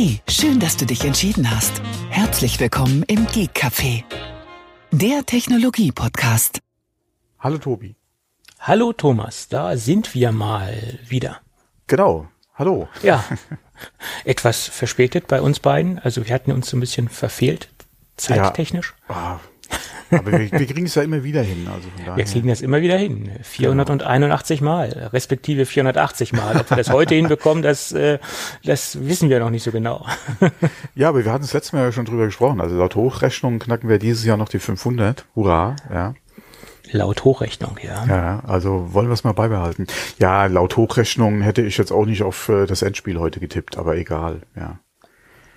Hey, schön, dass du dich entschieden hast. Herzlich willkommen im Geek Café, der Technologie-Podcast. Hallo Tobi. Hallo Thomas, da sind wir mal wieder. Genau. Hallo. Ja. Etwas verspätet bei uns beiden. Also wir hatten uns so ein bisschen verfehlt, zeittechnisch. Ja. Aber wir, wir kriegen es ja immer wieder hin. Also. Wir kriegen das immer wieder hin. 481 Mal, respektive 480 Mal. Ob wir das heute hinbekommen, das, äh, das wissen wir noch nicht so genau. Ja, aber wir hatten das letzte Mal ja schon drüber gesprochen. Also laut Hochrechnung knacken wir dieses Jahr noch die 500. Hurra, ja. Laut Hochrechnung, ja. Ja, also wollen wir es mal beibehalten. Ja, laut Hochrechnung hätte ich jetzt auch nicht auf äh, das Endspiel heute getippt, aber egal, ja.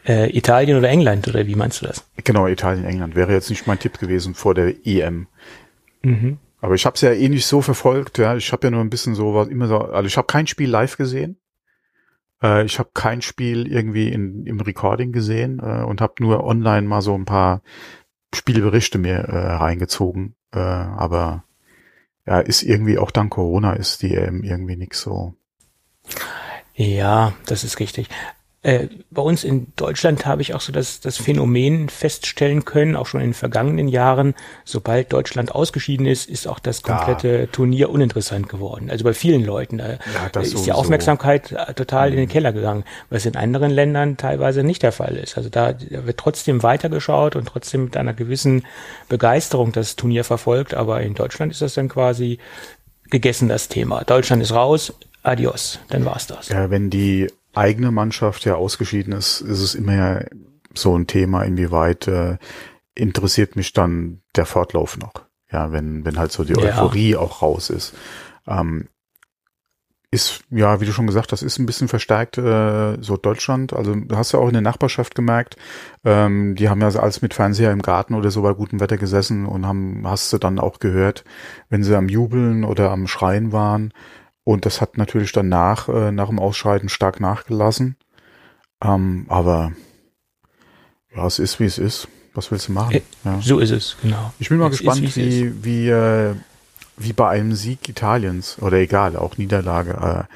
Äh, Italien oder England, oder wie meinst du das? Genau, Italien, England wäre jetzt nicht mein Tipp gewesen vor der EM. Aber ich habe es ja eh nicht so verfolgt, ja. Ich habe ja nur ein bisschen so was immer so, also ich habe kein Spiel live gesehen. Äh, ich habe kein Spiel irgendwie in, im Recording gesehen äh, und habe nur online mal so ein paar Spielberichte mir äh, reingezogen. Äh, aber ja, ist irgendwie auch dank Corona ist die EM irgendwie nix so. Ja, das ist richtig. Äh, bei uns in Deutschland habe ich auch so das, das Phänomen feststellen können, auch schon in den vergangenen Jahren, sobald Deutschland ausgeschieden ist, ist auch das komplette Turnier uninteressant geworden. Also bei vielen Leuten. Da das ist die. Aufmerksamkeit äh, total in den Keller gegangen, was in anderen Ländern teilweise nicht der Fall ist. Also da da wird trotzdem weitergeschaut und trotzdem mit einer gewissen Begeisterung das Turnier verfolgt, aber in Deutschland ist das dann quasi gegessen, das Thema. Deutschland ist raus, adios, dann war's das. Ja, wenn die eigene Mannschaft ja ausgeschieden ist, ist es immer ja so ein Thema, inwieweit äh, interessiert mich dann der Fortlauf noch. Ja, wenn, wenn halt so die Ja. Euphorie auch raus ist. Ähm, ist, ja, wie du schon gesagt hast, ist ein bisschen verstärkt äh, so Deutschland. Also du hast ja auch in der Nachbarschaft gemerkt, ähm, die haben ja alles mit Fernseher im Garten oder so bei gutem Wetter gesessen und haben, hast du dann auch gehört, wenn sie am Jubeln oder am Schreien waren. Und das hat natürlich danach, äh, nach dem Ausscheiden stark nachgelassen. Ähm, aber ja, es ist wie es ist. Was willst du machen? Äh, Ja. So ist es, genau. Ich bin mal Es ist, gespannt, wie es wie, wie, äh, wie bei einem Sieg Italiens oder egal, auch Niederlage,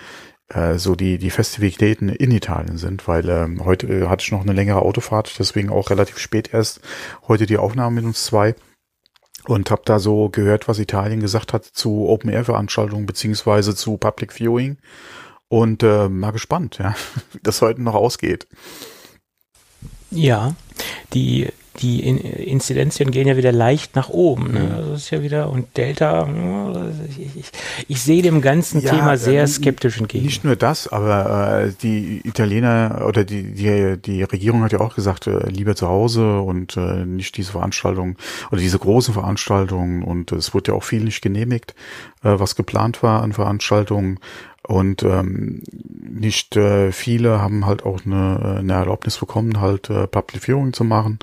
äh, äh, so die, die Festivitäten in Italien sind, weil ähm, heute äh, hatte ich noch eine längere Autofahrt, deswegen auch relativ spät erst heute die Aufnahme mit uns zwei und habe da so gehört, was Italien gesagt hat zu Open-Air-Veranstaltungen beziehungsweise zu Public Viewing und äh, mal gespannt, ja, wie das heute noch ausgeht. Ja, die, die In Inzidenzien gehen ja wieder leicht nach oben. Mhm. Ne? Das ist ja wieder, und Delta, ja, ich, ich, ich sehe dem ganzen Ja, Thema sehr ähm, skeptisch entgegen. Nicht nur das, aber äh, die Italiener oder die, die, die Regierung hat ja auch gesagt, äh, lieber zu Hause und äh, nicht diese Veranstaltungen oder diese großen Veranstaltungen und es wurde ja auch viel nicht genehmigt, äh, was geplant war an Veranstaltungen und ähm, nicht äh, viele haben halt auch eine, eine Erlaubnis bekommen, halt äh, Public Viewing zu machen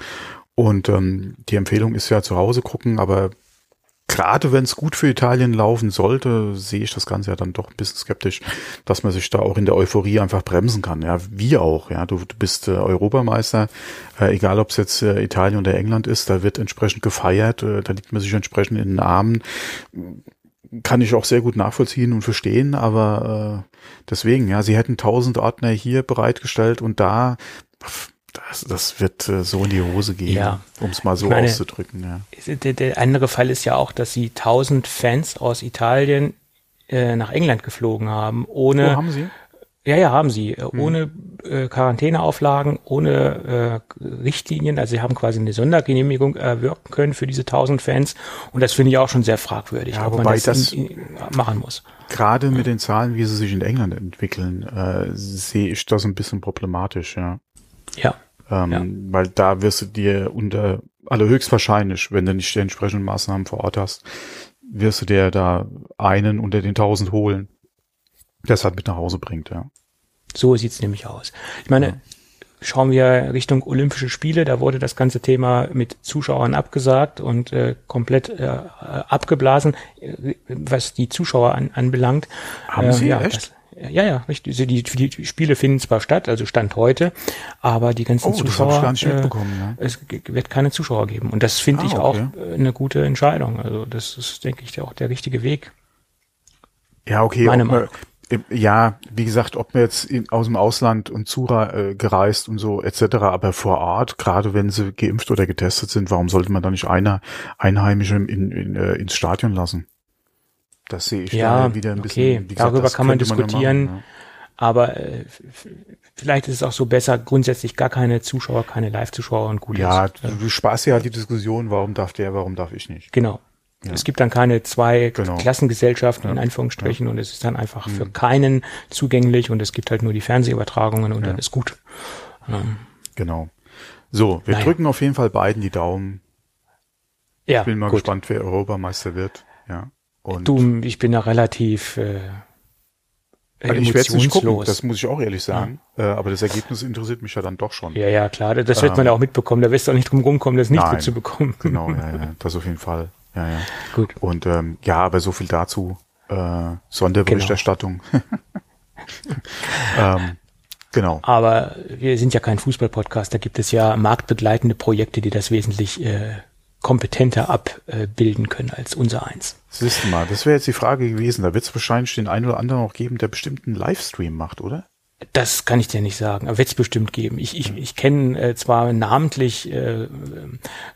und ähm, die Empfehlung ist ja zu Hause gucken, aber gerade wenn es gut für Italien laufen sollte, sehe ich das Ganze ja dann doch ein bisschen skeptisch, dass man sich da auch in der Euphorie einfach bremsen kann. Ja, wie auch. Ja, du, du bist äh, Europameister, äh, egal ob es jetzt äh, Italien oder England ist, da wird entsprechend gefeiert, äh, da liegt man sich entsprechend in den Armen. Kann ich auch sehr gut nachvollziehen und verstehen, aber äh, deswegen, ja, sie hätten tausend Ordner hier bereitgestellt und da, das, das wird äh, so in die Hose gehen, Ja. um es mal so meine, auszudrücken. Ja. Der, der andere Fall ist ja auch, dass sie 1000 Fans aus Italien äh, nach England geflogen haben, ohne Wo haben sie? Ja, ja, haben sie. Äh, Ohne äh, Quarantäneauflagen, ohne äh, Richtlinien. Also sie haben quasi eine Sondergenehmigung erwirken können für diese 1000 Fans. Und das finde ich auch schon sehr fragwürdig, Ja, ob man das, das- in, in, machen muss. Gerade mit den Zahlen, wie sie sich in England entwickeln, äh, sehe ich das ein bisschen problematisch, ja. Ja. Ähm, Ja. Weil da wirst du dir unter, allerhöchstwahrscheinlich, wenn du nicht die entsprechenden Maßnahmen vor Ort hast, wirst du dir da einen unter den tausend holen, der es halt mit nach Hause bringt, ja. So sieht's nämlich aus. Ich meine, schauen wir Richtung Olympische Spiele, da wurde das ganze Thema mit Zuschauern abgesagt und äh, komplett äh, abgeblasen, äh, was die Zuschauer an, anbelangt. Haben Äh, Sie? ja, Echt? Das, ja, ja, richtig. Also Die, die, Spiele finden zwar statt, also Stand heute, aber die ganzen Oh, Zuschauer, ich gar nicht äh, es wird keine Zuschauer geben. Und das finde Ah, ich auch okay. äh, eine gute Entscheidung. Also das ist, denke ich, auch der richtige Weg. Ja, okay. Man-. Ja, wie gesagt, ob man jetzt in, aus dem Ausland und zura äh, gereist und so etc., aber vor Ort, gerade wenn sie geimpft oder getestet sind, warum sollte man da nicht einer Einheimische in, in, in, äh, ins Stadion lassen? Das sehe ich ja wieder ein okay. bisschen. Gesagt, Darüber kann man diskutieren. Man ja aber äh, vielleicht ist es auch so besser, grundsätzlich gar keine Zuschauer, keine Live-Zuschauer und gut ja, ist. Ja, du sparst ja halt die Diskussion, warum darf der, warum darf ich nicht. Genau. Ja. Es gibt dann keine zwei genau. Klassengesellschaften in Anführungsstrichen und es ist dann einfach mhm. für keinen zugänglich und es gibt halt nur die Fernsehübertragungen und dann ist gut. Ähm, genau. So, wir naja. drücken auf jeden Fall beiden die Daumen. Ja, ich bin mal gut. gespannt, wer Europameister wird. Ja. Und du, ich bin da relativ äh, also ich werde nicht gucken, das muss ich auch ehrlich sagen. Ja. Äh, aber das Ergebnis interessiert mich ja dann doch schon. Ja, ja, klar, das wird ähm, man ja auch mitbekommen. Da wirst du auch nicht drum rumkommen, das nicht mitzubekommen. Genau, ja, ja, das auf jeden Fall. Ja, ja. Gut. Und ähm, ja, aber so viel dazu. Äh, Sonderberichterstattung. Genau. ähm, genau. Aber wir sind ja kein Fußball-Podcast. Da gibt es ja marktbegleitende Projekte, die das wesentlich äh, kompetenter abbilden können als unser eins. Siehst du mal, das wäre jetzt die Frage gewesen. Da wird es wahrscheinlich den einen oder anderen auch geben, der bestimmten Livestream macht, oder? Das kann ich dir nicht sagen, aber wird es bestimmt geben. Ich, ich, ich kenne äh, zwar namentlich äh,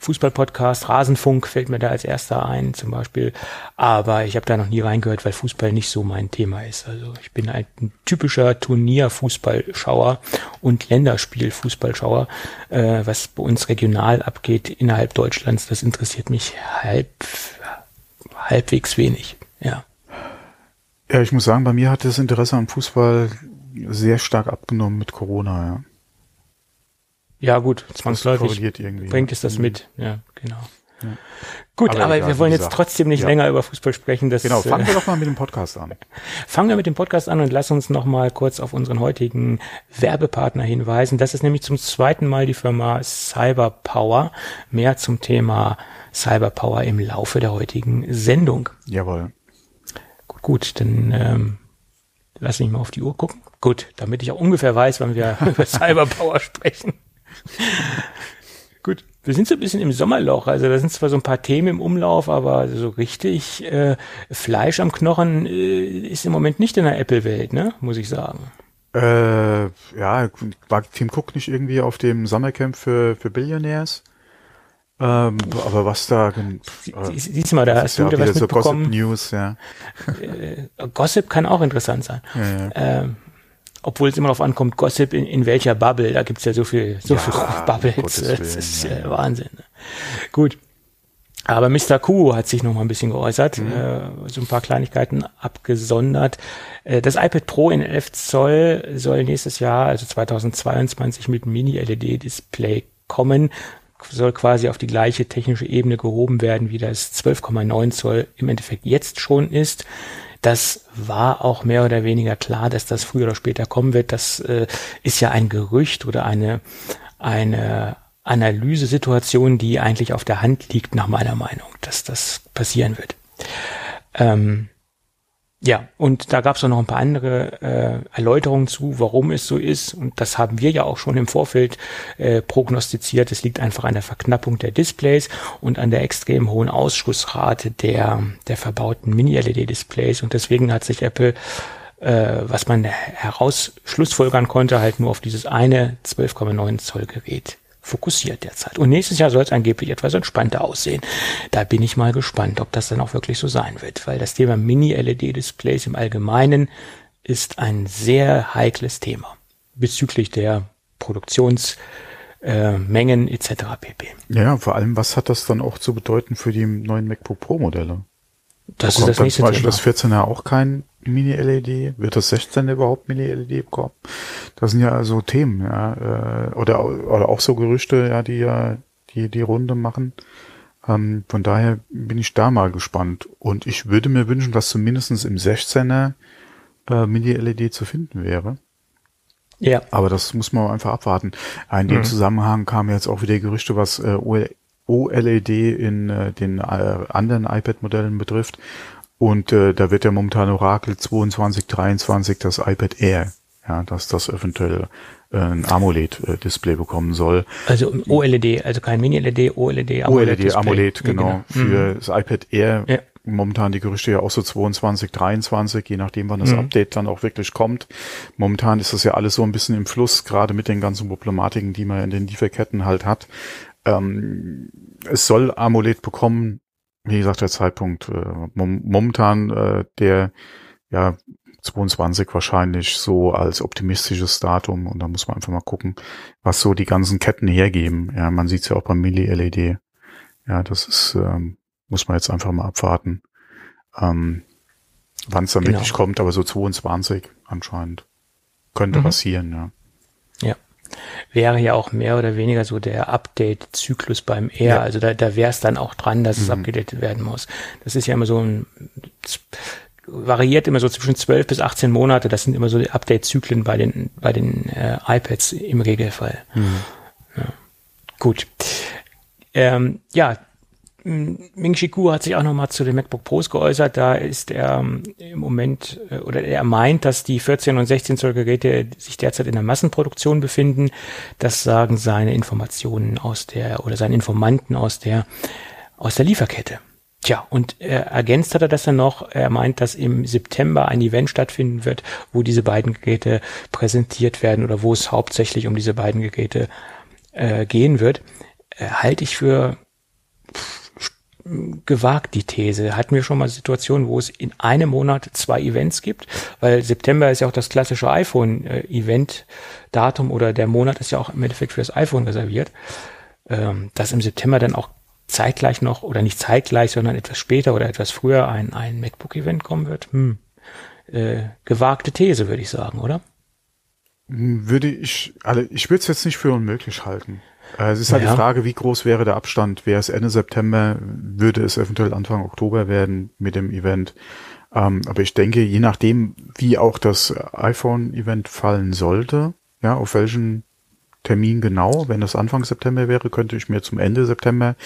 Fußball-Podcast, Rasenfunk fällt mir da als erster ein zum Beispiel, aber ich habe da noch nie reingehört, weil Fußball nicht so mein Thema ist. Also ich bin ein typischer Turnier-Fußballschauer und Länderspiel-Fußballschauer. Äh, was bei uns regional abgeht innerhalb Deutschlands, das interessiert mich halb, halbwegs wenig, ja. Ja, ich muss sagen, bei mir hat das Interesse am Fußball sehr stark abgenommen mit Corona, ja. Ja, gut, zwangsläufig bringt es das mhm. mit, ja, genau. Ja. Gut, aber, aber egal, wir wollen jetzt trotzdem nicht ja. länger über Fußball sprechen. Das, genau, fangen wir äh, doch mal mit dem Podcast an. Fangen wir mit dem Podcast an und lass uns noch mal kurz auf unseren heutigen Werbepartner hinweisen. Das ist nämlich zum zweiten Mal die Firma Cyberpower. Mehr zum Thema Cyberpower im Laufe der heutigen Sendung. Jawohl. Gut, gut dann ähm, lass mich mal auf die Uhr gucken. Gut, damit ich auch ungefähr weiß, wann wir über Cyberpower sprechen. Gut, wir sind so ein bisschen im Sommerloch. Also da sind zwar so ein paar Themen im Umlauf, aber so richtig äh, Fleisch am Knochen äh, ist im Moment nicht in der Apple-Welt, ne? Muss ich sagen. Äh, ja, war Tim Cook nicht irgendwie auf dem Sommercamp für, für Billionaires? Ähm, aber was da, äh, siehst du mal, da hast du ja wieder was mitbekommen. So Gossip News, ja. Äh, Gossip kann auch interessant sein. Ja, ja. Ähm, obwohl es immer darauf ankommt, Gossip in, in welcher Bubble, da gibt's ja so viel, so ja, viel Bubbles, Willen, das ist ja, ja. Wahnsinn. Ne? Gut. Aber Mr. Q hat sich noch mal ein bisschen geäußert, mhm. äh, so ein paar Kleinigkeiten abgesondert. Äh, das iPad Pro in 11 Zoll soll nächstes Jahr, also 2022, mit Mini-LED-Display kommen soll quasi auf die gleiche technische Ebene gehoben werden, wie das 12,9 Zoll im Endeffekt jetzt schon ist. Das war auch mehr oder weniger klar, dass das früher oder später kommen wird. Das äh, ist ja ein Gerücht oder eine, eine Analysesituation, die eigentlich auf der Hand liegt, nach meiner Meinung, dass das passieren wird. Ähm, ja, und da gab es auch noch ein paar andere äh, Erläuterungen zu, warum es so ist. Und das haben wir ja auch schon im Vorfeld äh, prognostiziert. Es liegt einfach an der Verknappung der Displays und an der extrem hohen Ausschussrate der, der verbauten Mini-LED-Displays. Und deswegen hat sich Apple, äh, was man heraus schlussfolgern konnte, halt nur auf dieses eine 12,9 Zoll Gerät fokussiert derzeit. Und nächstes Jahr soll es angeblich etwas entspannter aussehen. Da bin ich mal gespannt, ob das dann auch wirklich so sein wird, weil das Thema Mini-LED-Displays im Allgemeinen ist ein sehr heikles Thema bezüglich der Produktionsmengen äh, etc. pp. Ja, vor allem, was hat das dann auch zu bedeuten für die neuen MacBook Pro Modelle? Das ist das nächste zum Beispiel Thema. das 14er auch kein Mini-LED? Wird das 16 überhaupt Mini-LED bekommen? Das sind ja also Themen, ja, äh, oder, oder auch so Gerüchte, ja, die ja die, die Runde machen. Ähm, von daher bin ich da mal gespannt. Und ich würde mir wünschen, dass zumindestens im 16er äh, Mini-LED zu finden wäre. Ja. Aber das muss man einfach abwarten. In dem mhm. Zusammenhang kamen jetzt auch wieder Gerüchte, was äh, OLED in äh, den äh, anderen iPad-Modellen betrifft. Und äh, da wird ja momentan Orakel 22, 23 das iPad Air, ja, dass das eventuell äh, ein AMOLED-Display bekommen soll. Also OLED, also kein Mini-LED, OLED, AMOLED. OLED, AMOLED, genau. genau. Für mhm. das iPad Air ja. momentan die Gerüchte ja auch so 22, 23, je nachdem, wann das mhm. Update dann auch wirklich kommt. Momentan ist das ja alles so ein bisschen im Fluss, gerade mit den ganzen Problematiken, die man in den Lieferketten halt hat. Ähm, es soll AMOLED bekommen, wie gesagt, der Zeitpunkt äh, momentan äh, der ja 22 wahrscheinlich so als optimistisches Datum und da muss man einfach mal gucken, was so die ganzen Ketten hergeben. Ja, man sieht es ja auch beim Mini-LED. Ja, das ist, ähm, muss man jetzt einfach mal abwarten, ähm, wann es dann genau. wirklich kommt, aber so 22 anscheinend könnte mhm. passieren, ja. Wäre ja auch mehr oder weniger so der Update-Zyklus beim R. Ja. Also da, da wäre es dann auch dran, dass mhm. es abgedatet werden muss. Das ist ja immer so ein variiert immer so zwischen 12 bis 18 Monate. Das sind immer so die Update-Zyklen bei den, bei den äh, iPads im Regelfall. Mhm. Ja. Gut. Ähm, ja, Ming Chi hat sich auch nochmal zu den MacBook Pros geäußert. Da ist er ähm, im Moment, äh, oder er meint, dass die 14 und 16 Zoll Geräte sich derzeit in der Massenproduktion befinden. Das sagen seine Informationen aus der, oder seine Informanten aus der, aus der Lieferkette. Tja, und er ergänzt hat er das dann noch. Er meint, dass im September ein Event stattfinden wird, wo diese beiden Geräte präsentiert werden oder wo es hauptsächlich um diese beiden Geräte äh, gehen wird. Äh, halte ich für gewagt die These. Hatten wir schon mal Situationen, wo es in einem Monat zwei Events gibt, weil September ist ja auch das klassische iPhone-Event-Datum oder der Monat ist ja auch im Endeffekt für das iPhone reserviert, ähm, dass im September dann auch zeitgleich noch oder nicht zeitgleich, sondern etwas später oder etwas früher ein, ein MacBook-Event kommen wird. Hm. Äh, gewagte These, würde ich sagen, oder? Würde ich, also ich würde es jetzt nicht für unmöglich halten. Äh, es ist halt ja. die Frage, wie groß wäre der Abstand? Wäre es Ende September, würde es eventuell Anfang Oktober werden mit dem Event. Ähm, aber ich denke, je nachdem, wie auch das iPhone-Event fallen sollte, ja, auf welchen Termin genau, wenn das Anfang September wäre, könnte ich mir zum Ende September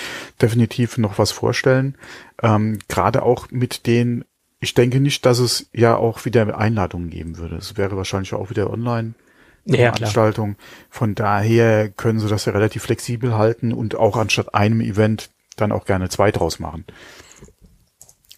definitiv noch was vorstellen. Ähm, Gerade auch mit den, ich denke nicht, dass es ja auch wieder Einladungen geben würde. Es wäre wahrscheinlich auch wieder online. Ja, Veranstaltung. Von daher können sie das ja relativ flexibel halten und auch anstatt einem Event dann auch gerne zwei draus machen.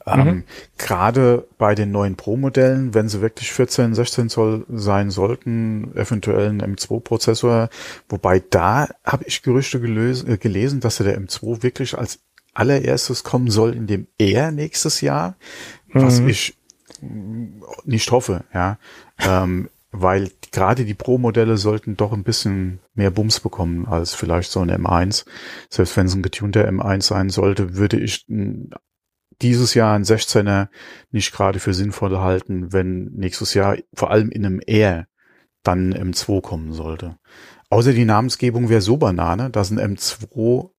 Mhm. Ähm, Gerade bei den neuen Pro-Modellen, wenn sie wirklich 14, 16 Zoll sein sollten, eventuell ein M2-Prozessor, wobei da habe ich Gerüchte gelös, äh, gelesen, dass der M2 wirklich als allererstes kommen soll in dem R nächstes Jahr, mhm. was ich nicht hoffe, ja. Ähm, weil gerade die Pro-Modelle sollten doch ein bisschen mehr Bums bekommen als vielleicht so ein M1. Selbst wenn es ein getunter M1 sein sollte, würde ich dieses Jahr ein 16er nicht gerade für sinnvoll halten, wenn nächstes Jahr vor allem in einem R dann ein M2 kommen sollte. Außer die Namensgebung wäre so Banane, dass ein M2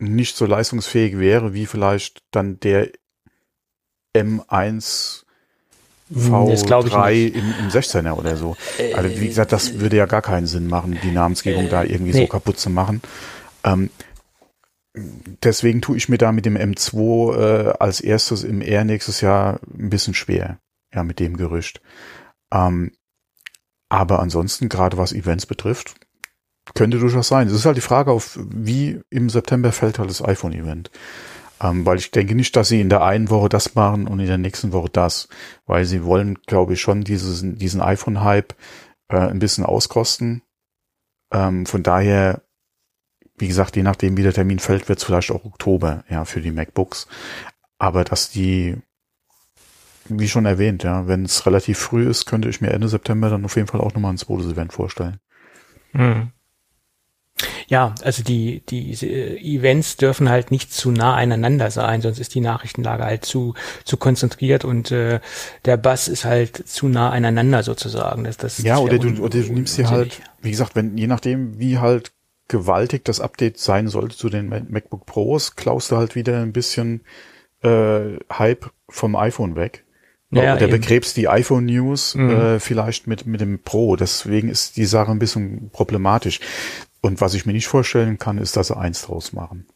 nicht so leistungsfähig wäre, wie vielleicht dann der M1 V3 im, im 16er oder so. Also wie gesagt, das würde ja gar keinen Sinn machen, die Namensgebung äh, da irgendwie nee. so kaputt zu machen. Ähm, deswegen tue ich mir da mit dem M2 äh, als erstes im R nächstes Jahr ein bisschen schwer, ja, mit dem Gerücht. Ähm, aber ansonsten, gerade was Events betrifft, könnte durchaus sein. Es ist halt die Frage, auf wie im September fällt halt das iPhone-Event. Ähm, weil ich denke nicht, dass sie in der einen Woche das machen und in der nächsten Woche das. Weil sie wollen, glaube ich, schon dieses, diesen iPhone-Hype äh, ein bisschen auskosten. Ähm, von daher wie gesagt, je nachdem, wie der Termin fällt, wird es vielleicht auch Oktober, ja, für die MacBooks. Aber dass die, wie schon erwähnt, ja, wenn es relativ früh ist, könnte ich mir Ende September dann auf jeden Fall auch nochmal ein zweites Event vorstellen. Mhm. Ja, also die, die Events dürfen halt nicht zu nah aneinander sein, sonst ist die Nachrichtenlage halt zu, zu konzentriert und äh, der Bass ist halt zu nah aneinander sozusagen. Das, das ja, oder du, oder du nimmst sie halt, wie gesagt, wenn, je nachdem, wie halt gewaltig das Update sein sollte zu den MacBook Pros, klaust du halt wieder ein bisschen äh, Hype vom iPhone weg. Ja, Oder begräbst die iPhone News mhm. äh, vielleicht mit, mit dem Pro. Deswegen ist die Sache ein bisschen problematisch. Und was ich mir nicht vorstellen kann, ist, dass sie eins draus machen.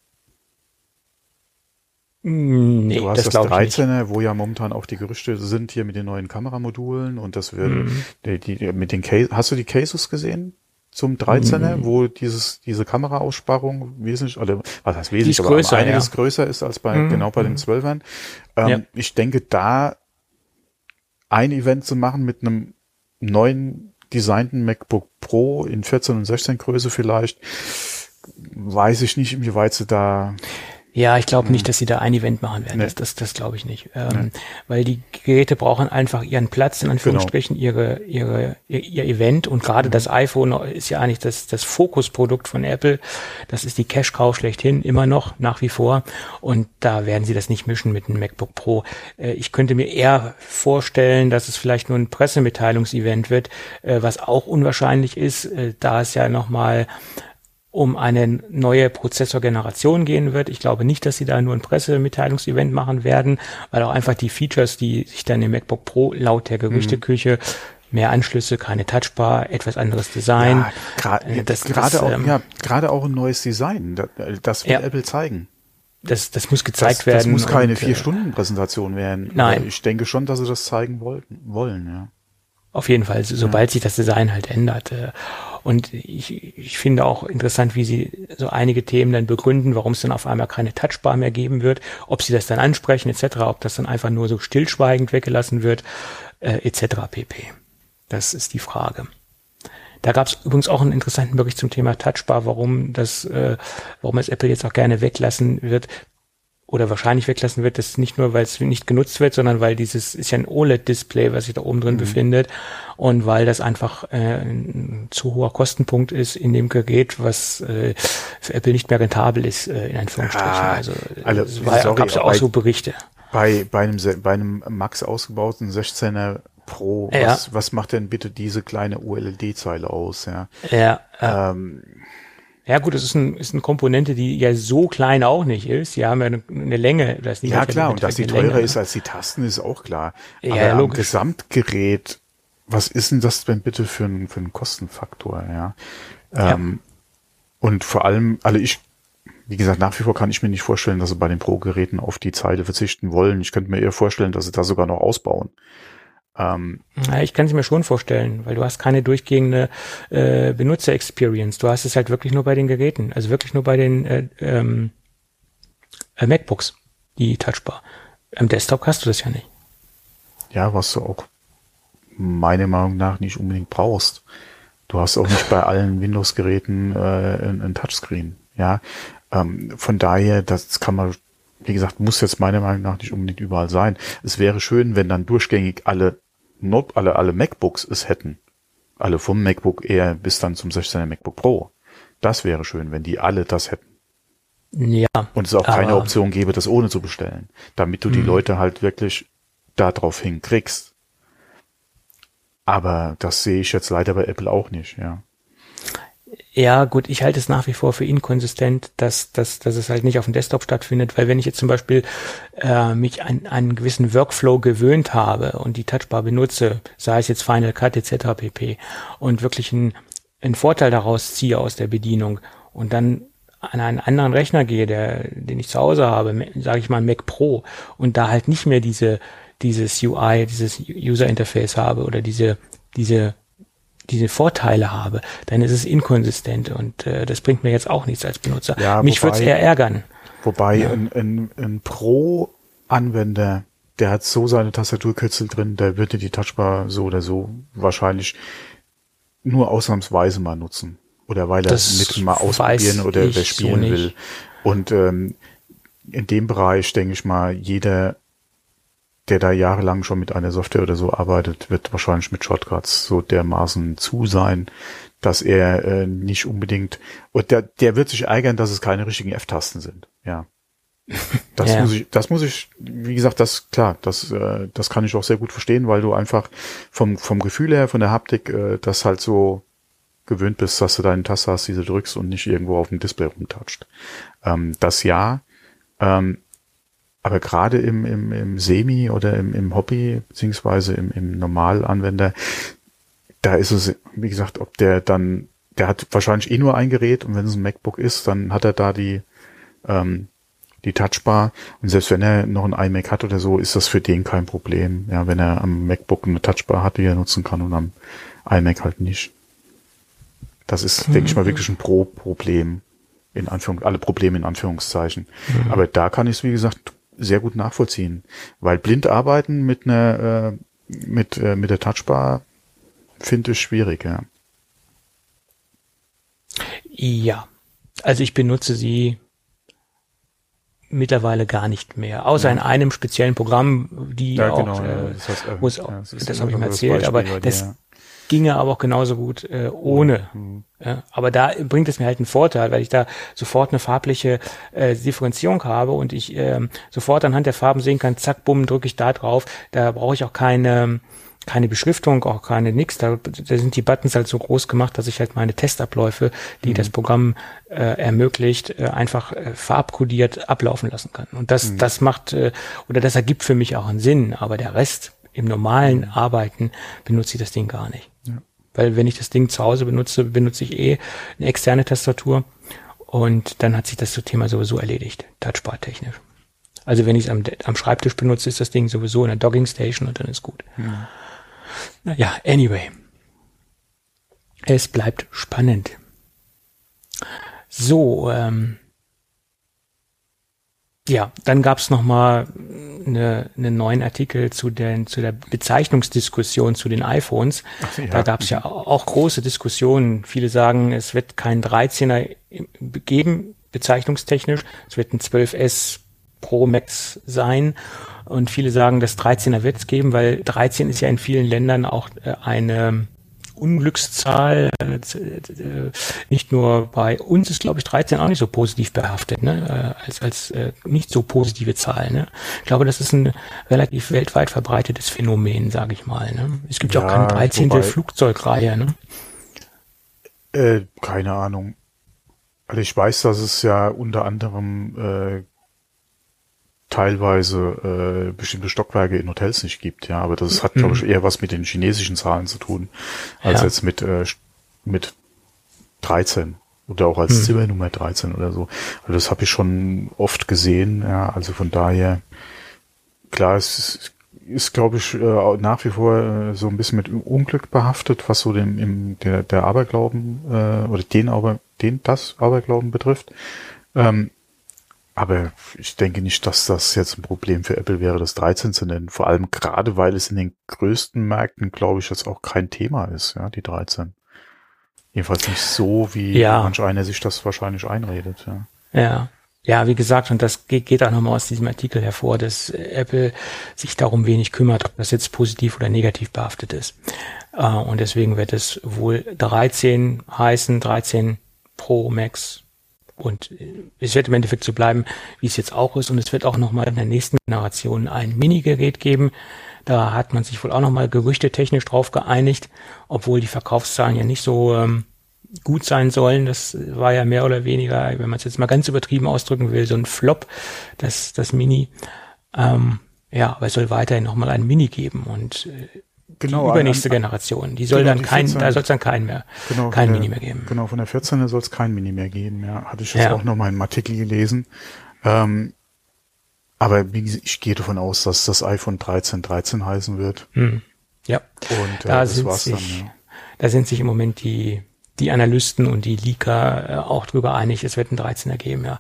Mm, nee, du hast das, das 13er, wo ja momentan auch die Gerüchte sind hier mit den neuen Kameramodulen und das wird mhm. die, die, mit den Case, hast du die Cases gesehen? zum 13er, mhm. wo dieses, diese Kameraaussparung wesentlich, oder was heißt wesentlich, aber größer, einiges ja. größer ist als bei, mhm. genau bei den 12ern. Ähm, Ja. Ich denke, da ein Event zu machen mit einem neuen designten MacBook Pro in 14 und 16 Größe vielleicht, weiß ich nicht, inwieweit sie da Ja, ich glaube nicht, dass sie da ein Event machen werden. Nee. Das, das, das glaube ich nicht. Ähm, Weil die Geräte brauchen einfach ihren Platz, in Anführungsstrichen, ihre, ihre, ihr, ihr Event. Und gerade das iPhone ist ja eigentlich das, das Fokusprodukt von Apple. Das ist die Cash-Cow schlechthin, immer noch, nach wie vor. Und da werden sie das nicht mischen mit einem MacBook Pro. Äh, ich könnte mir eher vorstellen, dass es vielleicht nur ein Pressemitteilungsevent wird, äh, was auch unwahrscheinlich ist, äh, da es ja nochmal um eine neue Prozessorgeneration gehen wird. Ich glaube nicht, dass sie da nur ein Pressemitteilungsevent machen werden, weil auch einfach die Features, die sich dann im MacBook Pro laut der Gerüchteküche mehr Anschlüsse, keine Touchbar, etwas anderes Design. Ja, Äh, das- gerade das, auch, ähm, ja, gerade auch ein neues Design. Das, das will Ja. Apple zeigen. Das, das muss gezeigt Das, werden. das muss keine äh, Vier-Stunden-Präsentation werden. Nein. Ich denke schon, dass sie das zeigen wollten, wollen, ja. Auf jeden Fall, so- sobald sich das Design halt ändert. Und ich, ich finde auch interessant, wie sie so einige Themen dann begründen, warum es dann auf einmal keine Touchbar mehr geben wird, ob sie das dann ansprechen etc., ob das dann einfach nur so stillschweigend weggelassen wird äh, etc. pp. Das ist die Frage. Da gab es übrigens auch einen interessanten Bericht zum Thema Touchbar, warum das, äh, warum es Apple jetzt auch gerne weglassen wird oder wahrscheinlich weglassen wird, das nicht nur, weil es nicht genutzt wird, sondern weil dieses ist ja ein OLED-Display, was sich da oben drin befindet und weil das einfach äh, ein zu hoher Kostenpunkt ist in dem Gerät, was äh, für Apple nicht mehr rentabel ist, äh, in Anführungsstrichen. Ah, also es war, sorry, gab's ja auch so Berichte. Bei, bei einem, bei einem Max ausgebauten 16er Pro, Ja. was, was macht denn bitte diese kleine ULD-Zeile aus, ja? Ja, äh, Ähm, ja gut, das ist, ein, ist eine Komponente, die ja so klein auch nicht ist. Die haben ja eine, eine Länge. Das ja klar, und dass die teurer Länge, ist als die Tasten, ist auch klar. Ja, Aber ja, am logisch. Gesamtgerät, was ist denn das denn bitte für ein, für Kostenfaktor, ja? Ja. Ähm, und vor allem, also ich, wie gesagt, nach wie vor kann ich mir nicht vorstellen, dass sie bei den Pro-Geräten auf die Zeile verzichten wollen. Ich könnte mir eher vorstellen, dass sie da sogar noch ausbauen. Ähm, Ja, ich kann es mir schon vorstellen, weil du hast keine durchgehende äh, Benutzer-Experience. Du hast es halt wirklich nur bei den Geräten, also wirklich nur bei den äh, ähm, äh, MacBooks, die Touchbar. Am Desktop hast du das ja nicht. ja, was du auch meiner Meinung nach nicht unbedingt brauchst. Du hast auch nicht bei allen Windows-Geräten äh, ein, Touchscreen. Ja, ähm, von daher, das kann man, wie gesagt, muss jetzt meiner Meinung nach nicht unbedingt überall sein. Es wäre schön, wenn dann durchgängig alle Not, alle, alle MacBooks es hätten. Alle vom MacBook Air bis dann zum 16er MacBook Pro. Das wäre schön, wenn die alle das hätten. Ja. Und es auch keine Option gäbe, das ohne zu bestellen. Damit du die Leute halt wirklich darauf hinkriegst. Aber das sehe ich jetzt leider bei Apple auch nicht, ja. Ja, gut, ich halte es nach wie vor für inkonsistent, dass, dass, dass es halt nicht auf dem Desktop stattfindet, weil wenn ich jetzt zum Beispiel äh, mich an, einen gewissen Workflow gewöhnt habe und die Touchbar benutze, sei es jetzt Final Cut etc. pp. und wirklich einen, einen Vorteil daraus ziehe aus der Bedienung und dann an einen anderen Rechner gehe, der, den ich zu Hause habe, sage ich mal Mac Pro und da halt nicht mehr diese dieses UI, dieses User Interface habe oder diese diese diese Vorteile habe, dann ist es inkonsistent und äh, das bringt mir jetzt auch nichts als Benutzer. Ja, Mich würde es eher ärgern. Wobei ein, ein, ein Pro-Anwender, der hat so seine Tastaturkürzel drin, der würde die Touchbar so oder so wahrscheinlich nur ausnahmsweise mal nutzen. Oder weil er Das mit mal ausprobieren oder wer so spielen nicht. will. Und ähm, in dem Bereich, denke ich mal, jeder, der da jahrelang schon mit einer Software oder so arbeitet, wird wahrscheinlich mit Shortcuts so dermaßen zu sein, dass er äh, nicht unbedingt und der, der wird sich ärgern, dass es keine richtigen F-Tasten sind. Ja. Das Ja. muss ich, das muss ich, wie gesagt, das klar, das, äh, das kann ich auch sehr gut verstehen, weil du einfach vom vom Gefühl her, von der Haptik, äh, das halt so gewöhnt bist, dass du deine Taste hast, die du drückst und nicht irgendwo auf dem Display rumtatscht. Ähm, das ja, ähm, aber gerade im, im, im Semi oder im, im Hobby, beziehungsweise im, im Normalanwender, da ist es, wie gesagt, ob der dann, der hat wahrscheinlich eh nur ein Gerät und wenn es ein MacBook ist, dann hat er da die, ähm, die Touchbar und selbst wenn er noch ein iMac hat oder so, ist das für den kein Problem. Ja, wenn er am MacBook eine Touchbar hat, die er nutzen kann und am iMac halt nicht. Das ist, mhm. denke ich mal, wirklich ein Pro-Problem. In Anführung, alle Probleme in Anführungszeichen. Mhm. Aber da kann ich es, wie gesagt, sehr gut nachvollziehen. Weil blind arbeiten mit einer, äh, mit, äh, mit der Touchbar finde ich schwierig, ja. Ja. Also ich benutze sie mittlerweile gar nicht mehr, außer ja. in einem speziellen Programm, die ja, auch, genau, äh, das, heißt, äh, ja, das, das habe ich mir erzählt, aber das ginge aber auch genauso gut äh, ohne. Mhm. Ja, aber da bringt es mir halt einen Vorteil, weil ich da sofort eine farbliche äh, Differenzierung habe und ich äh, sofort anhand der Farben sehen kann, zack, bumm, drücke ich da drauf. Da brauche ich auch keine keine Beschriftung, auch keine nix. Da, da sind die Buttons halt so groß gemacht, dass ich halt meine Testabläufe, die mhm. das Programm äh, ermöglicht, äh, einfach äh, farbkodiert ablaufen lassen kann. Und das, mhm. das macht äh, oder das ergibt für mich auch einen Sinn. Aber der Rest im normalen. Arbeiten benutze ich das Ding gar nicht. Ja. Weil wenn ich das Ding zu Hause benutze, benutze ich eh eine externe Tastatur und dann hat sich das Thema sowieso erledigt, Touchbar technisch. Also wenn ich es am, am Schreibtisch benutze, ist das Ding sowieso in der Dogging Station und dann ist gut. Ja. Naja, anyway. Es bleibt spannend. So, ähm, ja, dann gab's noch mal eine, einen neuen Artikel zu, den, zu der Bezeichnungsdiskussion zu den iPhones. Ach, ja. Da gab's ja auch große Diskussionen. Viele sagen, es wird kein 13er geben, bezeichnungstechnisch. Es wird ein 12S Pro Max sein. Und viele sagen, das 13er wird es geben, weil 13 ist ja in vielen Ländern auch äh, eine Unglückszahl. Äh, nicht nur bei uns ist, glaube ich, 13 auch nicht so positiv behaftet, ne? Äh, als, als nicht so positive Zahl. Ne? Ich glaube, das ist ein relativ weltweit verbreitetes Phänomen, sage ich mal. Ne? Es gibt ja, auch keine 13. Wobei, Flugzeugreihe. Ne? Äh, keine Ahnung. Also ich weiß, dass es ja unter anderem äh, teilweise äh, bestimmte Stockwerke in Hotels nicht gibt, ja, aber das hat, glaube ich, mhm. eher was mit den chinesischen Zahlen zu tun, als ja. jetzt mit, äh, mit 13 oder auch als hm. Zimmernummer 13 oder so. Also das habe ich schon oft gesehen, ja, also von daher, klar, es ist, ist glaube ich, äh, nach wie vor äh, so ein bisschen mit Unglück behaftet, was so den, im, der, der Aberglauben äh, oder den, aber den das Aberglauben betrifft. Ähm, aber ich denke nicht, dass das jetzt ein Problem für Apple wäre, das 13 zu nennen. Vor allem gerade, weil es in den größten Märkten, glaube ich, jetzt auch kein Thema ist, ja, die 13. Jedenfalls nicht so, wie ja. manch einer sich das wahrscheinlich einredet, ja. Ja. Ja, wie gesagt, und das geht auch nochmal aus diesem Artikel hervor, dass Apple sich darum wenig kümmert, ob das jetzt positiv oder negativ behaftet ist. Äh, und deswegen wird es wohl 13 heißen, 13 Pro Max und es wird im Endeffekt so bleiben, wie es jetzt auch ist. Und es wird auch nochmal in der nächsten Generation ein Mini-Gerät geben. Da hat man sich wohl auch nochmal gerüchtetechnisch drauf geeinigt, obwohl die Verkaufszahlen ja nicht so ähm, gut sein sollen. Das war ja mehr oder weniger, wenn man es jetzt mal ganz übertrieben ausdrücken will, so ein Flop, das, das Mini. Ähm, ja, aber es soll weiterhin nochmal ein Mini geben. Und äh, genau, die übernächste an, Generation. Die soll genau, dann kein, 14, da soll es dann kein mehr, genau, kein Mini mehr geben. Genau, von der 14 soll es kein Mini mehr geben. Ja, hatte ich jetzt ja. auch noch mal im Artikel gelesen. Ähm, aber wie gesagt, ich gehe davon aus, dass das iPhone 13 13 heißen wird. Hm. Ja. Und äh, da das war's sich, dann. Ja. Da sind sich im Moment die die Analysten und die Leaker äh, auch drüber einig, es wird ein 13er geben, ja.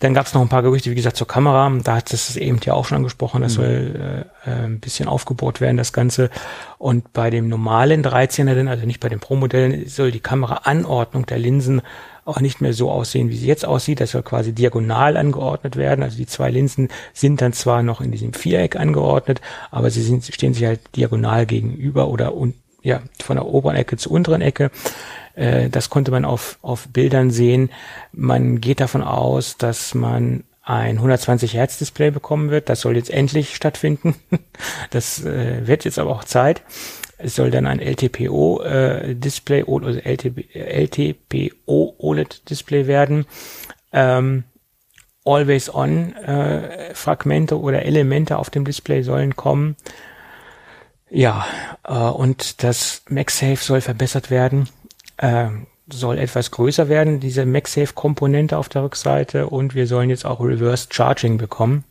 Dann gab es noch ein paar Gerüchte, wie gesagt, zur Kamera. Da hat es eben ja auch schon angesprochen, das mhm. soll äh, äh, ein bisschen aufgebohrt werden, das Ganze. Und bei dem normalen 13er, also nicht bei den Pro-Modellen, soll die Kameraanordnung der Linsen auch nicht mehr so aussehen, wie sie jetzt aussieht. Das soll quasi diagonal angeordnet werden. Also die zwei Linsen sind dann zwar noch in diesem Viereck angeordnet, aber sie sind, stehen sich halt diagonal gegenüber oder un, ja, von der oberen Ecke zur unteren Ecke. Äh, das konnte man auf, auf Bildern sehen. Man geht davon aus, dass man ein 120 Hertz Display bekommen wird. Das soll jetzt endlich stattfinden. Das äh, wird jetzt aber auch Zeit. Es soll dann ein LTPO äh, Display oder also LTP, LTPO OLED Display werden. Ähm, Always on äh, Fragmente oder Elemente auf dem Display sollen kommen. Ja, äh, und das MagSafe soll verbessert werden äh, soll etwas größer werden, diese MagSafe-Komponente auf der Rückseite und wir sollen jetzt auch Reverse Charging bekommen.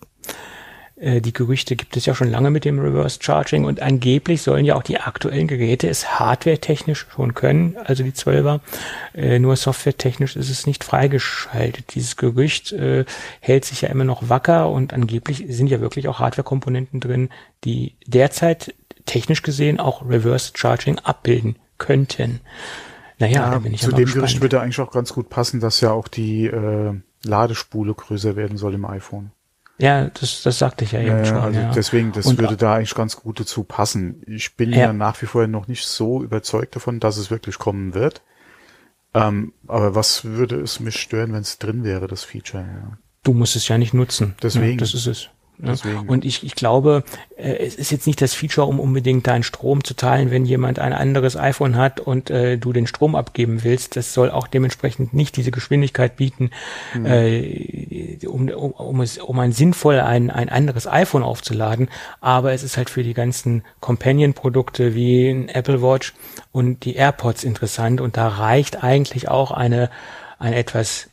äh, die Gerüchte gibt es ja schon lange mit dem Reverse Charging und angeblich sollen ja auch die aktuellen Geräte es hardwaretechnisch schon können, also die 12er. Äh, nur softwaretechnisch ist es nicht freigeschaltet. Dieses Gerücht äh, hält sich ja immer noch wacker und angeblich sind ja wirklich auch Hardwarekomponenten drin, die derzeit technisch gesehen auch Reverse Charging abbilden könnten. Naja, ja, da bin ich zu dem gespannt. Gerücht würde eigentlich auch ganz gut passen, dass ja auch die äh, Ladespule größer werden soll im iPhone. Ja, das, das sagte ich ja eben ja, schon. Also ja. deswegen, das und, würde da eigentlich ganz gut dazu passen. Ich bin ja. ja nach wie vor noch nicht so überzeugt davon, dass es wirklich kommen wird. Ähm, aber was würde es mich stören, wenn es drin wäre, das Feature? Ja. Du musst es ja nicht nutzen. Deswegen. Ja, das ist es. Ne? Und ich, ich glaube, äh, es ist jetzt nicht das Feature, um unbedingt deinen Strom zu teilen, wenn jemand ein anderes iPhone hat und äh, du den Strom abgeben willst. Das soll auch dementsprechend nicht diese Geschwindigkeit bieten, mhm. äh, um, um, um, es, um ein sinnvoll ein, ein anderes iPhone aufzuladen. Aber es ist halt für die ganzen Companion-Produkte wie ein Apple Watch und die AirPods interessant. Und da reicht eigentlich auch eine, eine etwas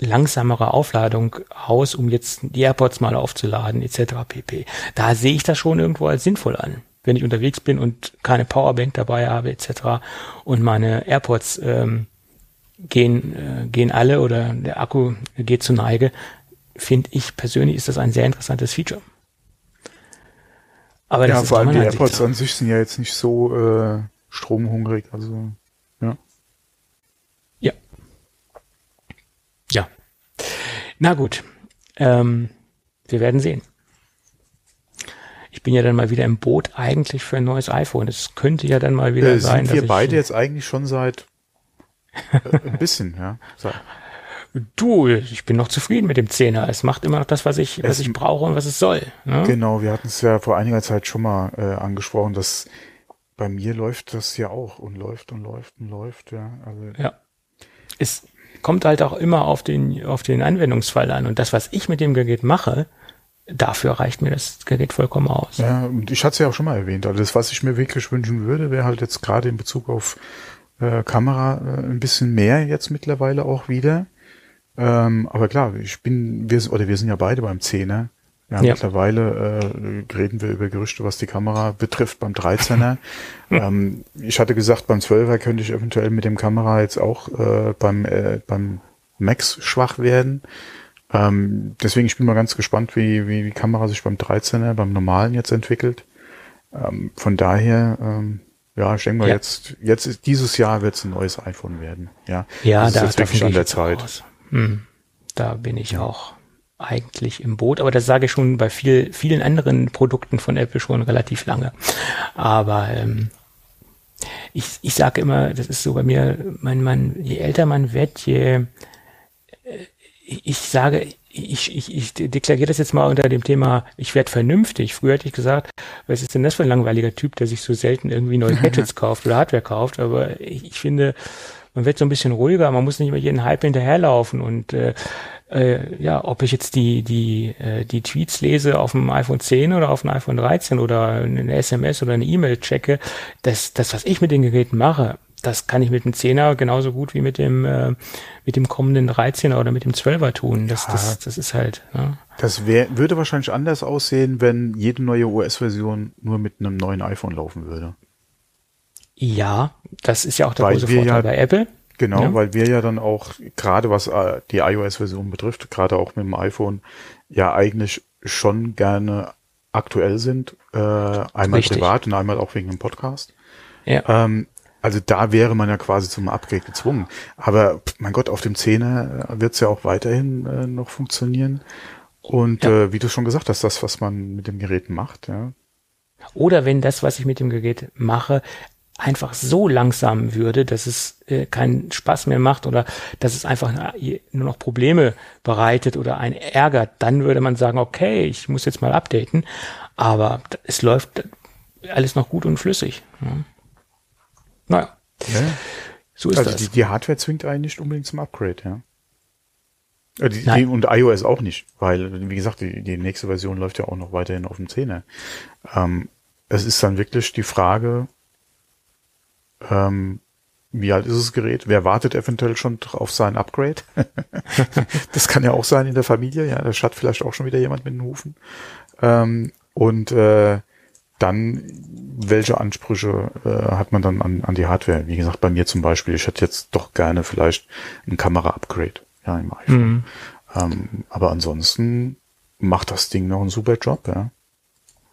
langsamere Aufladung aus, um jetzt die AirPods mal aufzuladen etc. pp. Da sehe ich das schon irgendwo als sinnvoll an. Wenn ich unterwegs bin und keine Powerbank dabei habe etc. und meine AirPods ähm, gehen, äh, gehen alle oder der Akku geht zu Neige, finde ich persönlich ist das ein sehr interessantes Feature. Aber ja, vor allem die AirPods an sich sind ja jetzt nicht so äh, stromhungrig, also Na gut, ähm, wir werden sehen. Ich bin ja dann mal wieder im Boot eigentlich für ein neues iPhone. Es könnte ja dann mal wieder äh, sein. Sind wir beide jetzt eigentlich schon seit äh, ein bisschen, ja. Seit. Du, ich bin noch zufrieden mit dem Zehner. Es macht immer noch das, was ich, was ich brauche und was es soll. Ne? Genau, wir hatten es ja vor einiger Zeit schon mal äh, angesprochen, dass bei mir läuft das ja auch und läuft und läuft und läuft, ja. Also ja. Ist kommt halt auch immer auf den, auf den Anwendungsfall an. Und das, was ich mit dem Gerät mache, dafür reicht mir das Gerät vollkommen aus. Ja, und ich hatte es ja auch schon mal erwähnt. Also das, was ich mir wirklich wünschen würde, wäre halt jetzt gerade in Bezug auf äh, Kamera äh, ein bisschen mehr jetzt mittlerweile auch wieder. Ähm, aber klar, ich bin, wir, oder wir sind ja beide beim Zehner. Ja, ja. mittlerweile äh, reden wir über Gerüchte, was die Kamera betrifft beim 13er. ähm, ich hatte gesagt, beim 12er könnte ich eventuell mit dem Kamera jetzt auch äh, beim, äh, beim Max schwach werden. Ähm, deswegen ich bin mal ganz gespannt, wie, wie die Kamera sich beim 13er, beim normalen jetzt entwickelt. Ähm, von daher, ähm, ja, ich denke mal, ja. jetzt, jetzt ist, dieses Jahr wird es ein neues iPhone werden. Ja, ja das da, ist jetzt wirklich an der Zeit. Hm. Da bin ich auch eigentlich im Boot, aber das sage ich schon bei viel, vielen anderen Produkten von Apple schon relativ lange. Aber ähm, ich, ich sage immer, das ist so bei mir, man, man, je älter man wird, je äh, ich sage, ich, ich, ich deklariere das jetzt mal unter dem Thema, ich werde vernünftig. Früher hätte ich gesagt, was ist denn das für ein langweiliger Typ, der sich so selten irgendwie neue Gadgets kauft oder Hardware kauft. Aber ich, ich finde, man wird so ein bisschen ruhiger, man muss nicht immer jeden Hype hinterherlaufen und äh, äh, ja, ob ich jetzt die, die, äh, die Tweets lese auf dem iPhone 10 oder auf dem iPhone 13 oder eine SMS oder eine E-Mail checke, das, das, was ich mit den Geräten mache, das kann ich mit dem 10er genauso gut wie mit dem, äh, mit dem kommenden 13er oder mit dem 12er tun. Das, ja, das, das ist halt. Ja. Das wär, würde wahrscheinlich anders aussehen, wenn jede neue OS-Version nur mit einem neuen iPhone laufen würde. Ja, das ist ja auch der Weil große Vorteil ja, bei Apple. Genau, ja. weil wir ja dann auch, gerade was äh, die iOS-Version betrifft, gerade auch mit dem iPhone, ja eigentlich schon gerne aktuell sind. Äh, einmal Richtig. privat und einmal auch wegen dem Podcast. Ja. Ähm, also da wäre man ja quasi zum Upgrade gezwungen. Aber mein Gott, auf dem 10er wird es ja auch weiterhin äh, noch funktionieren. Und ja. äh, wie du schon gesagt hast, das, was man mit dem Gerät macht, ja. Oder wenn das, was ich mit dem Gerät mache, einfach so langsam würde, dass es äh, keinen Spaß mehr macht oder dass es einfach nur noch Probleme bereitet oder einen ärgert, dann würde man sagen, okay, ich muss jetzt mal updaten. Aber es läuft alles noch gut und flüssig. Ja. Naja. Ja. So ist also das. Die, die Hardware zwingt einen nicht unbedingt zum Upgrade, ja. Äh, die, und iOS auch nicht, weil, wie gesagt, die, die nächste Version läuft ja auch noch weiterhin auf dem 10er. Ähm, es ist dann wirklich die Frage, ähm, wie alt ist das Gerät? Wer wartet eventuell schon auf sein Upgrade? das kann ja auch sein in der Familie. Ja, da schaut vielleicht auch schon wieder jemand mit den Hufen. Ähm, und äh, dann, welche Ansprüche äh, hat man dann an, an die Hardware? Wie gesagt, bei mir zum Beispiel, ich hätte jetzt doch gerne vielleicht ein Kamera-Upgrade ja, im iPhone. Mhm. Ähm, aber ansonsten macht das Ding noch einen super Job, ja.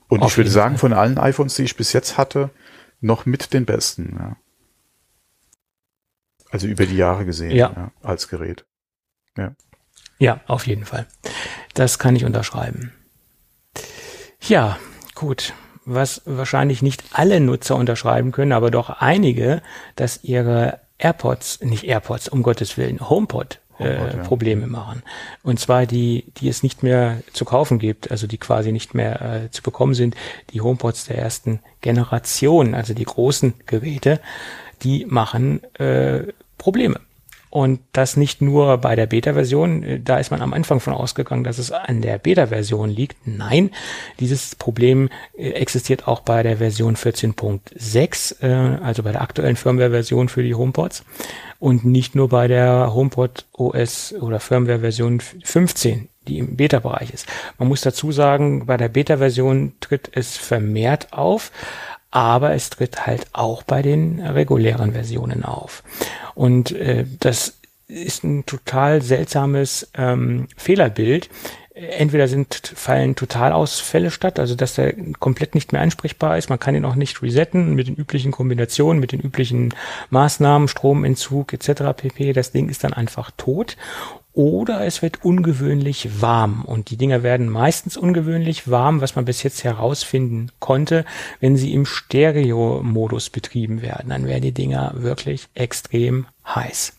Und Auf ich würde sagen, Fall. von allen iPhones, die ich bis jetzt hatte, noch mit den besten, ja. Also über die Jahre gesehen, ja. ja als Gerät. Ja. Ja, auf jeden Fall. Das kann ich unterschreiben. Ja, gut. Was wahrscheinlich nicht alle Nutzer unterschreiben können, aber doch einige, dass ihre AirPods, nicht AirPods, um Gottes Willen, HomePod äh, Probleme machen. Und zwar die, die es nicht mehr zu kaufen gibt, also die quasi nicht mehr äh, zu bekommen sind, die HomePods der ersten Generation, also die großen Geräte, die machen äh, Probleme. Und das nicht nur bei der Beta-Version, äh, da ist man am Anfang von ausgegangen, dass es an der Beta-Version liegt. Nein, dieses Problem äh, existiert auch bei der Version 14.6, äh, also bei der aktuellen Firmware-Version für die HomePods und nicht nur bei der HomePod OS oder Firmware-Version 15, die im Beta-Bereich ist. Man muss dazu sagen, bei der Beta-Version tritt es vermehrt auf, aber es tritt halt auch bei den regulären Versionen auf. Und äh, das ist ein total seltsames ähm, Fehlerbild. Entweder sind fallen Totalausfälle statt, also dass der komplett nicht mehr ansprechbar ist, man kann ihn auch nicht resetten mit den üblichen Kombinationen, mit den üblichen Maßnahmen, Stromentzug etc. pp. Das Ding ist dann einfach tot oder es wird ungewöhnlich warm. Und die Dinger werden meistens ungewöhnlich warm, was man bis jetzt herausfinden konnte, wenn sie im Stereo-Modus betrieben werden. Dann werden die Dinger wirklich extrem heiß.